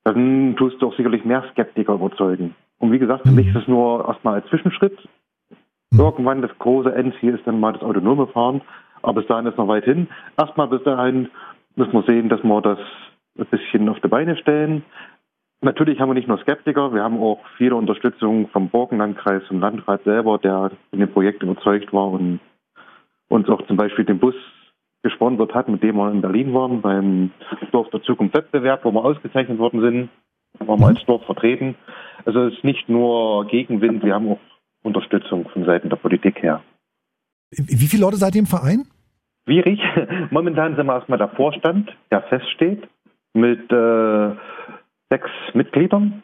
dann tust du auch sicherlich mehr Skeptiker überzeugen. Und wie gesagt, für mich ist es nur erstmal ein Zwischenschritt. Irgendwann das große Endziel ist dann mal das autonome Fahren, aber bis dahin ist noch weit hin. Erstmal bis dahin müssen wir sehen, dass wir das ein bisschen auf die Beine stellen. Natürlich haben wir nicht nur Skeptiker, wir haben auch viele Unterstützung vom Borkenlandkreis, vom Landrat selber, der in dem Projekt überzeugt war und uns auch zum Beispiel den Bus gesponsert hat, mit dem wir in Berlin waren, beim Dorf der Zukunft Wettbewerb, wo wir ausgezeichnet worden sind, waren wir als Dorf vertreten. Also es ist nicht nur Gegenwind, wir haben auch Unterstützung von Seiten der Politik her. Wie viele Leute seid ihr im Verein? Schwierig. *laughs* Momentan sind wir erstmal der Vorstand, der feststeht, mit äh, sechs Mitgliedern.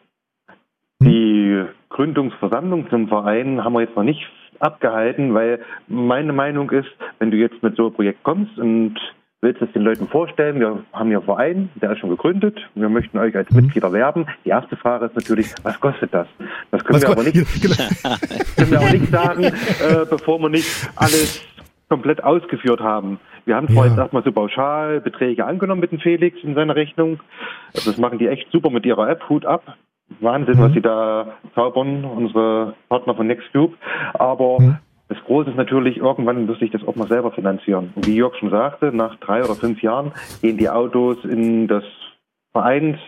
Die Gründungsversammlung zum Verein haben wir jetzt noch nicht abgehalten, weil meine Meinung ist, wenn du jetzt mit so einem Projekt kommst und willst es den Leuten vorstellen, wir haben hier einen Verein, der ist schon gegründet, wir möchten euch als mhm. Mitglieder werben. Die erste Frage ist natürlich, was kostet das? Das können, wir aber, nicht, *laughs* genau. *laughs* können wir auch nicht sagen, äh, bevor wir nicht alles komplett ausgeführt haben. Wir haben zwar ja. jetzt erstmal so pauschal Beträge angenommen mit dem Felix in seiner Rechnung. Das machen die echt super mit ihrer App, Hut ab. Wahnsinn, mhm. was sie da zaubern, unsere Partner von Nextcube. Aber mhm. Das Große ist natürlich, irgendwann muss ich das auch mal selber finanzieren. Und wie Jörg schon sagte, nach drei oder fünf Jahren gehen die Autos in das Vereins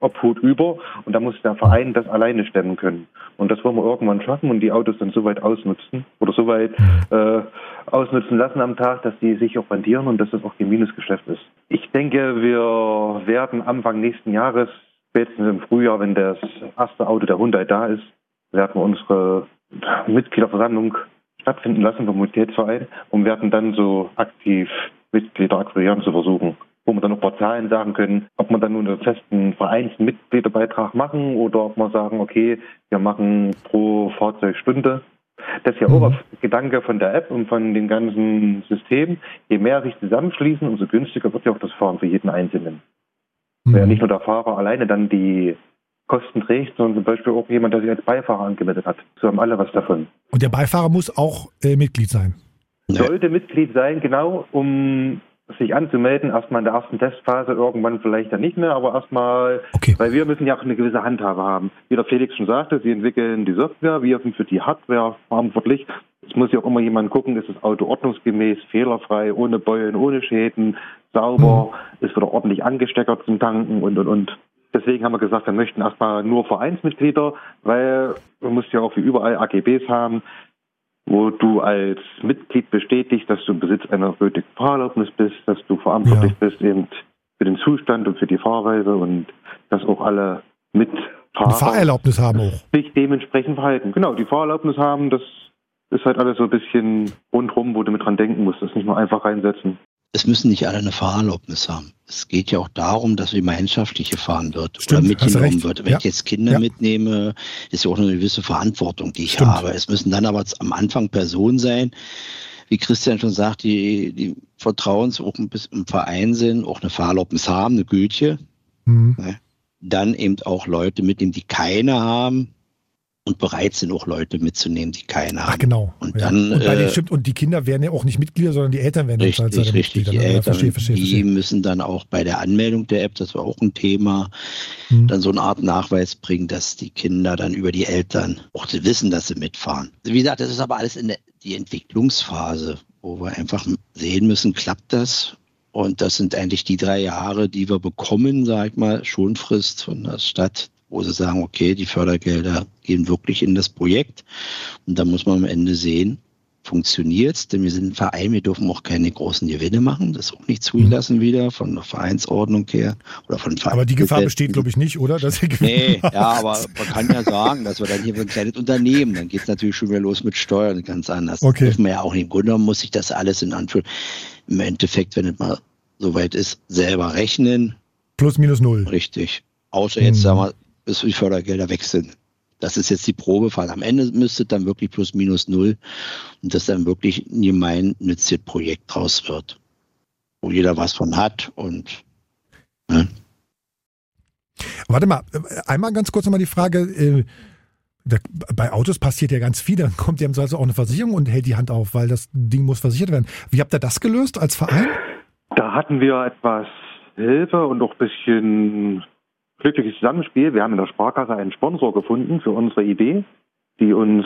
Obhut über und da muss der Verein das alleine stemmen können. Und das wollen wir irgendwann schaffen und die Autos dann so weit ausnutzen oder so weit äh, ausnutzen lassen am Tag, dass die sich auch rentieren und dass das auch kein Minusgeschäft ist. Ich denke, wir werden Anfang nächsten Jahres, spätestens im Frühjahr, wenn das erste Auto der Hyundai da ist, werden wir unsere Mitgliederversammlung stattfinden lassen vom Mobilitätsverein und werden dann so aktiv Mitglieder akquirieren zu versuchen wo wir dann noch ein paar Zahlen sagen können, ob wir dann nun einen festen Vereinsmitgliederbeitrag machen oder ob wir sagen, okay, wir machen pro Fahrzeugstunde Das ist ja auch mhm. Gedanke von der App und von den ganzen Systemen. Je mehr sich zusammenschließen, umso günstiger wird ja auch das Fahren für jeden Einzelnen. Mhm. Weil ja nicht nur der Fahrer alleine dann die Kosten trägt, sondern zum Beispiel auch jemand, der sich als Beifahrer angemeldet hat. So haben alle was davon. Und der Beifahrer muss auch äh, Mitglied sein? Sollte Mitglied sein, genau, um sich anzumelden, erstmal in der ersten Testphase, irgendwann vielleicht dann nicht mehr, aber erstmal, okay. weil wir müssen ja auch eine gewisse Handhabe haben. Wie der Felix schon sagte, sie entwickeln die Software, wir sind für die Hardware verantwortlich. Es muss ja auch immer jemand gucken, ist das Auto ordnungsgemäß, fehlerfrei, ohne Beulen, ohne Schäden, sauber, mhm. ist wieder ordentlich angesteckert zum Tanken und, und, und. Deswegen haben wir gesagt, wir möchten erstmal nur Vereinsmitglieder, weil man muss ja auch wie überall AGBs haben, wo du als Mitglied bestätigst, dass du im Besitz einer gültigen Fahrerlaubnis bist, dass du verantwortlich ja. bist eben für den Zustand und für die Fahrweise und dass auch alle Mitfahrer Fahrerlaubnis haben auch. sich dementsprechend verhalten. Genau, die Fahrerlaubnis haben, das ist halt alles so ein bisschen rundherum, wo du mit dran denken musst, das nicht nur einfach reinsetzen es müssen nicht alle eine Fahrerlaubnis haben. Es geht ja auch darum, dass gemeinschaftlich gefahren wird Stimmt, oder mitgenommen wird. Wenn ja. ich jetzt Kinder ja. mitnehme, ist ja auch eine gewisse Verantwortung, die ich Stimmt. habe. Es müssen dann aber am Anfang Personen sein, wie Christian schon sagt, die, die vertrauens auch ein bisschen im Verein sind, auch eine Fahrerlaubnis haben, eine Gütje. Mhm. Dann eben auch Leute mitnehmen, die keine haben, und bereit sind, auch Leute mitzunehmen, die keine haben. Ach, genau. Und ja. dann. Und, äh, stimmt, und die Kinder werden ja auch nicht Mitglieder, sondern die Eltern werden richtig, dann richtig, Mitglieder. Die Eltern, verstehe, verstehe, die verstehe. müssen dann auch bei der Anmeldung der App, das war auch ein Thema, hm. dann so eine Art Nachweis bringen, dass die Kinder dann über die Eltern auch wissen, dass sie mitfahren. Wie gesagt, das ist aber alles in der die Entwicklungsphase, wo wir einfach sehen müssen, klappt das? Und das sind eigentlich die drei Jahre, die wir bekommen, sag ich mal, Schonfrist von der Stadt, wo sie sagen, okay, die Fördergelder gehen wirklich in das Projekt. Und da muss man am Ende sehen, funktioniert es, denn wir sind ein Verein, wir dürfen auch keine großen Gewinne machen, das ist auch nicht zugelassen mhm. wieder von der Vereinsordnung her oder von Aber die Gefahr besteht, glaube ich, nicht, oder? Dass ihr nee, ja, *laughs* aber man kann ja sagen, dass wir dann hier für ein kleines Unternehmen, dann geht es natürlich schon wieder los mit Steuern ganz anders. Okay. Das dürfen wir ja auch nicht. Im Grunde muss sich das alles in Anführung, im Endeffekt, wenn es mal soweit ist, selber rechnen. Plus minus null. Richtig. Außer jetzt, mhm. sagen wir, bis die Fördergelder weg sind. Das ist jetzt die Probefall. Am Ende müsste dann wirklich plus minus null und dass dann wirklich ein gemeinnütziges Projekt draus wird, wo jeder was von hat und ne? Warte mal, einmal ganz kurz nochmal die Frage, äh, bei Autos passiert ja ganz viel, dann kommt ja also auch eine Versicherung und hält die Hand auf, weil das Ding muss versichert werden. Wie habt ihr das gelöst als Verein? Da hatten wir etwas Hilfe und auch ein bisschen glückliches Zusammenspiel. Wir haben in der Sparkasse einen Sponsor gefunden für unsere Idee, die uns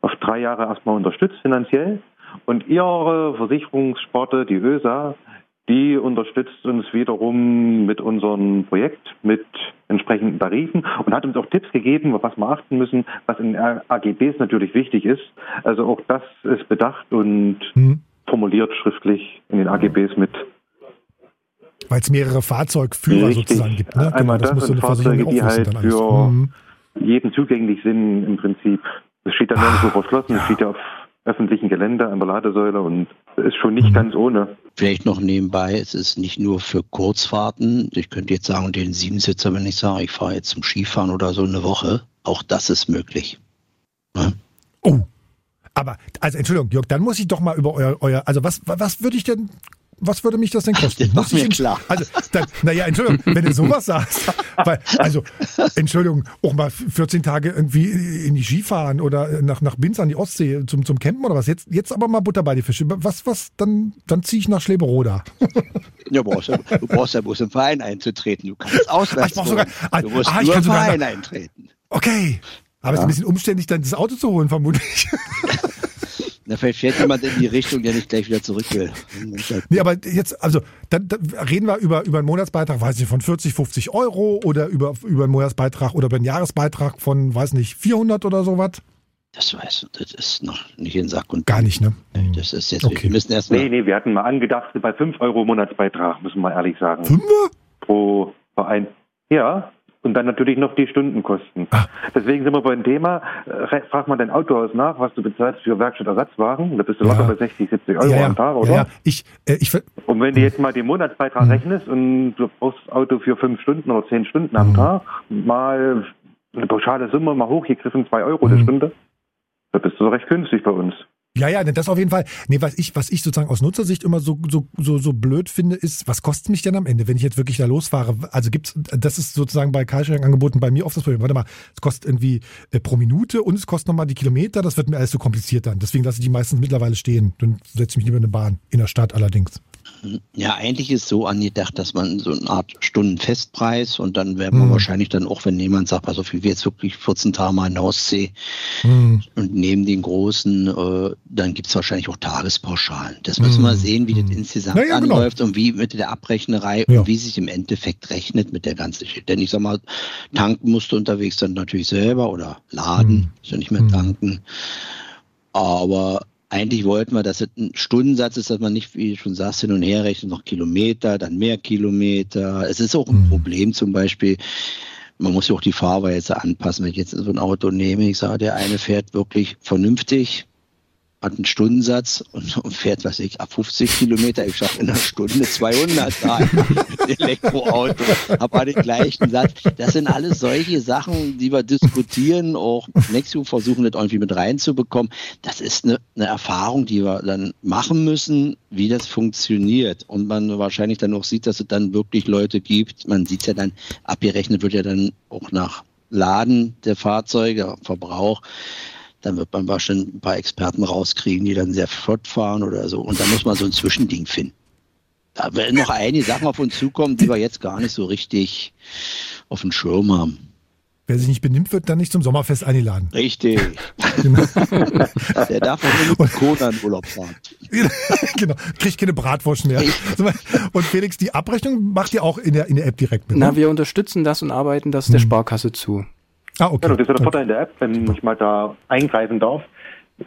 auf drei Jahre erstmal unterstützt finanziell. Und ihre Versicherungssparte, die ÖSA, die unterstützt uns wiederum mit unserem Projekt, mit entsprechenden Tarifen und hat uns auch Tipps gegeben, auf was wir achten müssen, was in AGBs natürlich wichtig ist. Also auch das ist bedacht und hm. formuliert schriftlich in den AGBs mit weil es mehrere Fahrzeugführer Richtig. sozusagen gibt. Ne? Einmal genau, das, das muss so eine Fahrzeuge, die halt für mhm. jeden zugänglich sind im Prinzip. Es steht dann ah, nirgendwo verschlossen, es steht ja auf öffentlichen Gelände an der Ladesäule und ist schon nicht mhm. ganz ohne. Vielleicht noch nebenbei, es ist nicht nur für Kurzfahrten. Ich könnte jetzt sagen, den Siebensitzer, wenn ich sage, ich fahre jetzt zum Skifahren oder so eine Woche, auch das ist möglich. Ja? Oh, aber, also Entschuldigung, Jörg, dann muss ich doch mal über euer, euer also was, was würde ich denn was würde mich das denn kosten? *laughs* Das Muss ich klar. Also, dann, naja, Entschuldigung, wenn du sowas sagst, *laughs* weil, also, Entschuldigung, auch mal 14 Tage irgendwie in die Ski fahren oder nach, nach Binz an die Ostsee zum, zum Campen oder was. Jetzt, jetzt aber mal Butter bei die Fische. Was, was, dann, dann ziehe ich nach Schleberoda. Ja, brauchst ja, du brauchst ja bloß im Verein einzutreten. Du kannst auswärts. ich brauch sogar, du musst ah, nur im Verein eintreten. Okay. Aber es ist ein bisschen umständlich, dann das Auto zu holen, vermutlich. *laughs* Da fährt jemand in die Richtung, der nicht gleich wieder zurück will. Nee, aber jetzt, also, dann, dann reden wir über, über einen Monatsbeitrag, weiß nicht, von 40, 50 Euro oder über, über einen Monatsbeitrag oder über einen Jahresbeitrag von, weiß nicht, 400 oder sowas? Das weiß ich, das ist noch nicht in Sack und Gar nicht, ne? Das ist jetzt, okay. wir müssen erst mal Nee, nee, wir hatten mal angedacht, bei 5 Euro Monatsbeitrag, müssen wir ehrlich sagen. 5? Pro Verein. Ja, und dann natürlich noch die Stundenkosten. Ah. Deswegen sind wir beim Thema, äh, frag mal dein Autohaus nach, was du bezahlst für Werkstattersatzwagen. Da bist du ja. locker bei 60, 70 Euro ja, am Tag, oder? Ja, ich, äh, ich, und wenn du jetzt mal den Monatsbeitrag mhm. rechnest und du brauchst das Auto für fünf Stunden oder zehn Stunden am mhm. Tag, mal eine pauschale Summe, mal hochgegriffen, zwei Euro mhm. die Stunde, Da bist du recht günstig bei uns. Ja, ja, das auf jeden Fall. Nee, was ich, was ich sozusagen aus Nutzersicht immer so, so, so, so blöd finde, ist, was kostet mich denn am Ende, wenn ich jetzt wirklich da losfahre? Also gibt's, das ist sozusagen bei Carsharing-Angeboten bei mir oft das Problem. Warte mal, es kostet irgendwie äh, pro Minute und es kostet nochmal die Kilometer, das wird mir alles so kompliziert dann. Deswegen lasse ich die meistens mittlerweile stehen. Dann setze ich mich lieber in eine Bahn, in der Stadt allerdings. Ja, eigentlich ist so angedacht, dass man so eine Art Stundenfestpreis und dann werden wir hm. wahrscheinlich dann auch, wenn jemand sagt, also wie wir jetzt wirklich 14 Tage mal in der Ostsee hm. und neben den großen, äh, dann gibt es wahrscheinlich auch Tagespauschalen. Das müssen hm. wir sehen, wie das hm. insgesamt ja, genau. anläuft genau. und wie mit der Abrechnerei ja. und wie sich im Endeffekt rechnet mit der ganzen Geschichte. Denn ich sag mal, tanken musst du unterwegs dann natürlich selber oder laden, hm. ist ja nicht mehr hm. tanken. Aber eigentlich wollten wir, dass es ein Stundensatz ist, dass man nicht, wie du schon sagst, hin und her rechnet, noch Kilometer, dann mehr Kilometer. Es ist auch ein mhm. Problem zum Beispiel, man muss ja auch die Fahrweise anpassen. Wenn ich jetzt so ein Auto nehme, ich sage, der eine fährt wirklich vernünftig, hat einen Stundensatz und, *laughs* und fährt, was ich, ab 50 Kilometer, ich schaffe in einer Stunde 200 da *laughs* Elektroauto, habe den gleichen Satz. Das sind alles solche Sachen, die wir diskutieren, auch Nexu versuchen das irgendwie mit reinzubekommen. Das ist eine, eine Erfahrung, die wir dann machen müssen, wie das funktioniert. Und man wahrscheinlich dann auch sieht, dass es dann wirklich Leute gibt. Man sieht ja dann, abgerechnet wird ja dann auch nach Laden der Fahrzeuge, Verbrauch dann wird man wahrscheinlich ein paar Experten rauskriegen, die dann sehr flott fahren oder so. Und da muss man so ein Zwischending finden. Da werden noch einige Sachen auf uns zukommen, die wir jetzt gar nicht so richtig auf dem Schirm haben. Wer sich nicht benimmt, wird dann nicht zum Sommerfest eingeladen. Richtig. Genau. *laughs* Der darf auch nur mit Kona in Urlaub fahren. *laughs* genau, kriegt keine Bratwurst mehr. Und Felix, die Abrechnung macht ihr auch in der, in der App direkt mit? Na, ne? wir unterstützen das und arbeiten das der hm. Sparkasse zu. Ah, okay. Genau, das ist der Vorteil in der App, wenn ich mal da eingreifen darf.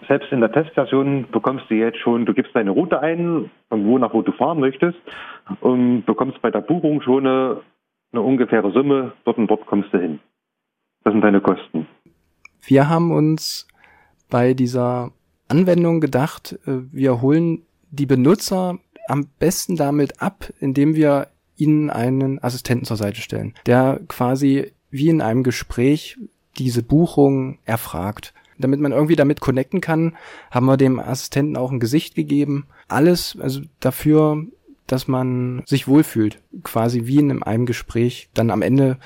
Selbst in der Testversion bekommst du jetzt schon, du gibst deine Route ein, von wo nach wo du fahren möchtest und bekommst bei der Buchung schon eine, eine ungefähre Summe, dort und dort kommst du hin. Das sind deine Kosten. Wir haben uns bei dieser Anwendung gedacht, äh, wir holen die Benutzer am besten damit ab, indem wir ihnen einen Assistenten zur Seite stellen, der quasi wie in einem Gespräch diese Buchung erfragt. Damit man irgendwie damit connecten kann, haben wir dem Assistenten auch ein Gesicht gegeben. Alles also dafür, dass man sich wohlfühlt, quasi wie in einem Gespräch dann am Ende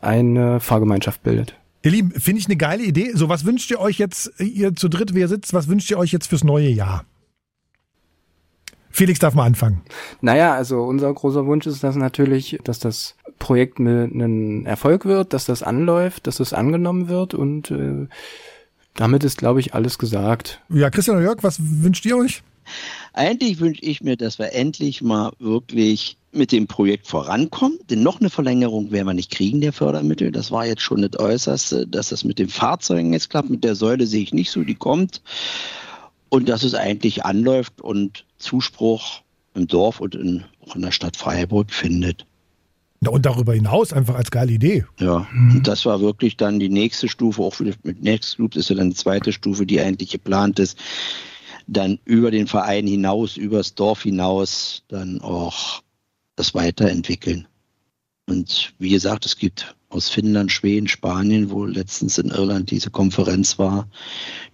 eine Fahrgemeinschaft bildet. Ihr Lieben, finde ich eine geile Idee. So, was wünscht ihr euch jetzt, ihr zu dritt, wer sitzt, was wünscht ihr euch jetzt fürs neue Jahr? Felix darf mal anfangen. Naja, also unser großer Wunsch ist das natürlich, dass das Projekt ein Erfolg wird, dass das anläuft, dass das angenommen wird und äh, damit ist, glaube ich, alles gesagt. Ja, Christian und Jörg, was wünscht ihr euch? Eigentlich wünsche ich mir, dass wir endlich mal wirklich mit dem Projekt vorankommen. Denn noch eine Verlängerung werden wir nicht kriegen der Fördermittel. Das war jetzt schon das Äußerste, dass das mit den Fahrzeugen jetzt klappt. Mit der Säule sehe ich nicht so, die kommt. Und dass es eigentlich anläuft und Zuspruch im Dorf und in, auch in der Stadt Freiburg findet. Und darüber hinaus einfach als geile Idee. Ja, mhm. und das war wirklich dann die nächste Stufe, auch mit Nextgroup ist ja dann die zweite Stufe, die eigentlich geplant ist, dann über den Verein hinaus, übers Dorf hinaus, dann auch das weiterentwickeln. Und wie gesagt, es gibt aus Finnland, Schweden, Spanien, wo letztens in Irland diese Konferenz war,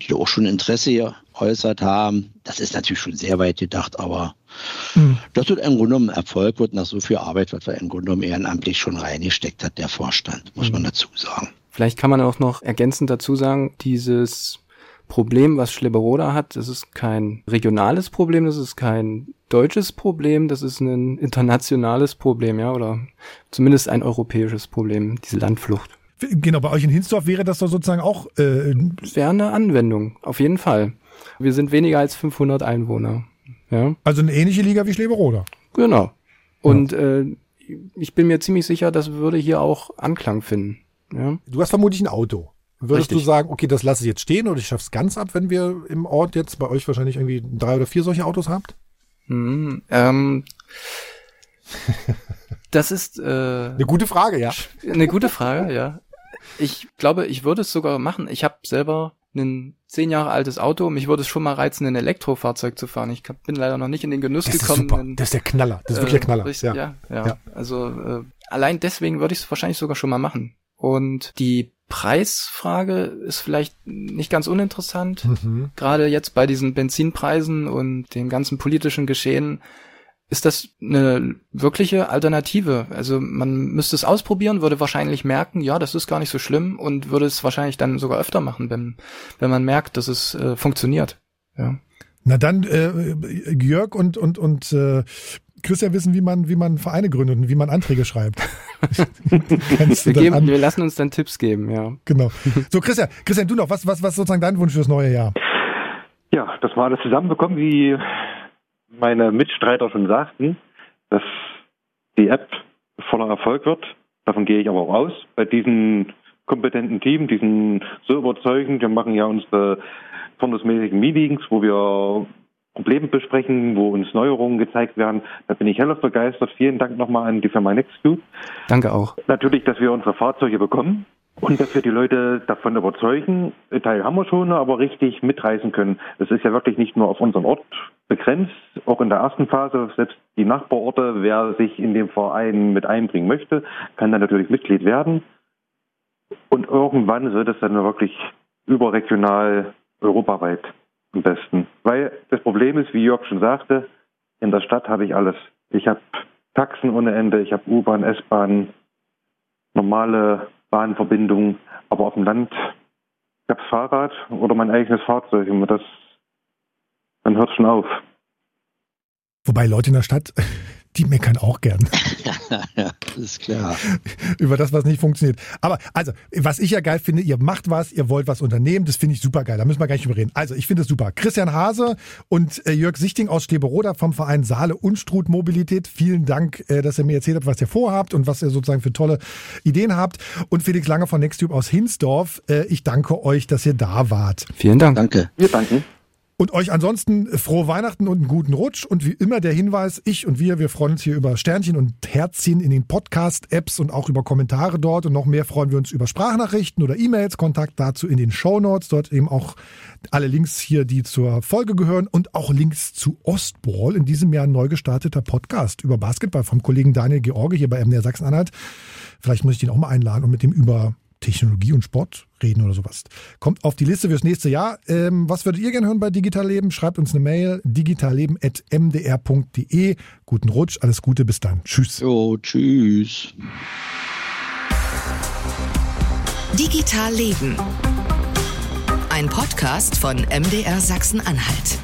die da auch schon Interesse geäußert haben. Das ist natürlich schon sehr weit gedacht, aber mhm. das wird im Grunde genommen ein Erfolg wird nach so viel Arbeit, was wir im Grunde genommen ehrenamtlich schon reingesteckt hat, der Vorstand, muss mhm. man dazu sagen. Vielleicht kann man auch noch ergänzend dazu sagen, dieses Problem, was Schleberoda hat, das ist kein regionales Problem, das ist kein deutsches Problem, das ist ein internationales Problem, ja, oder zumindest ein europäisches Problem, diese Landflucht. Genau, bei euch in Hinsdorf wäre das doch sozusagen auch. Äh wäre eine Anwendung, auf jeden Fall. Wir sind weniger als 500 Einwohner. Ja. Also eine ähnliche Liga wie Schleberoda. Genau. Und ja. äh, ich bin mir ziemlich sicher, das würde hier auch Anklang finden. Ja. Du hast vermutlich ein Auto. Würdest Richtig. du sagen, okay, das lasse ich jetzt stehen oder ich schaffe es ganz ab, wenn wir im Ort jetzt bei euch wahrscheinlich irgendwie drei oder vier solche Autos habt? Hm, ähm, das ist äh, eine gute Frage, ja. Eine gute Frage, ja. Ich glaube, ich würde es sogar machen. Ich habe selber ein zehn Jahre altes Auto. Mich würde es schon mal reizen, ein Elektrofahrzeug zu fahren. Ich bin leider noch nicht in den Genuss das gekommen. Ist super. das ist der Knaller. Das ist wirklich der äh, Knaller. Richtig, ja. Ja, ja. ja. Also äh, allein deswegen würde ich es wahrscheinlich sogar schon mal machen. Und die Preisfrage ist vielleicht nicht ganz uninteressant. Mhm. Gerade jetzt bei diesen Benzinpreisen und dem ganzen politischen Geschehen ist das eine wirkliche Alternative. Also man müsste es ausprobieren, würde wahrscheinlich merken, ja, das ist gar nicht so schlimm und würde es wahrscheinlich dann sogar öfter machen, wenn, wenn man merkt, dass es äh, funktioniert. Ja. Na dann, äh, Jörg und, und, und äh, Christian wissen, wie man, wie man Vereine gründet und wie man Anträge schreibt. *laughs* wir, geben, wir lassen uns dann Tipps geben, ja. Genau. So, Christian, Christian, du noch, was, was, was sozusagen dein Wunsch fürs neue Jahr? Ja, dass wir alles zusammenbekommen, wie meine Mitstreiter schon sagten, dass die App voller Erfolg wird. Davon gehe ich aber auch aus. Bei diesem kompetenten Team, diesen so überzeugend, wir machen ja unsere turnusmäßigen Meetings, wo wir Probleme besprechen, wo uns Neuerungen gezeigt werden. Da bin ich hellauf begeistert. Vielen Dank nochmal an die Firma Nextcube. Danke auch. Natürlich, dass wir unsere Fahrzeuge bekommen und dass wir die Leute davon überzeugen. Teil haben wir schon, aber richtig mitreißen können. Es ist ja wirklich nicht nur auf unseren Ort begrenzt, auch in der ersten Phase. Selbst die Nachbarorte, wer sich in dem Verein mit einbringen möchte, kann dann natürlich Mitglied werden. Und irgendwann wird es dann wirklich überregional europaweit am besten. Weil das Problem ist, wie Jörg schon sagte, in der Stadt habe ich alles. Ich habe Taxen ohne Ende, ich habe U-Bahn, S-Bahn, normale Bahnverbindungen, aber auf dem Land ich habe Fahrrad oder mein eigenes Fahrzeug und das dann hört es schon auf. Wobei Leute in der Stadt die meckern auch gern. *laughs* ja, ist klar. Über das, was nicht funktioniert. Aber also, was ich ja geil finde, ihr macht was, ihr wollt was unternehmen, das finde ich super geil. Da müssen wir gar nicht drüber reden. Also, ich finde es super. Christian Hase und äh, Jörg Sichting aus Steberoda vom Verein Saale Unstrut Mobilität. Vielen Dank, äh, dass ihr mir erzählt habt, was ihr vorhabt und was ihr sozusagen für tolle Ideen habt. Und Felix Lange von Nextube aus Hinsdorf. Äh, ich danke euch, dass ihr da wart. Vielen Dank. Danke. Wir danken. Und euch ansonsten frohe Weihnachten und einen guten Rutsch. Und wie immer der Hinweis, ich und wir, wir freuen uns hier über Sternchen und Herzchen in den Podcast-Apps und auch über Kommentare dort. Und noch mehr freuen wir uns über Sprachnachrichten oder E-Mails. Kontakt dazu in den Show Notes. Dort eben auch alle Links hier, die zur Folge gehören und auch Links zu Ostball, in diesem Jahr neu gestarteter Podcast über Basketball vom Kollegen Daniel George hier bei MDR Sachsen-Anhalt. Vielleicht muss ich den auch mal einladen und mit dem über Technologie und Sport reden oder sowas. Kommt auf die Liste fürs nächste Jahr. Ähm, was würdet ihr gerne hören bei Digital Leben? Schreibt uns eine Mail digitalleben.mdr.de. Guten Rutsch, alles Gute, bis dann. Tschüss. Jo, tschüss. Digital Leben. Ein Podcast von MDR Sachsen-Anhalt.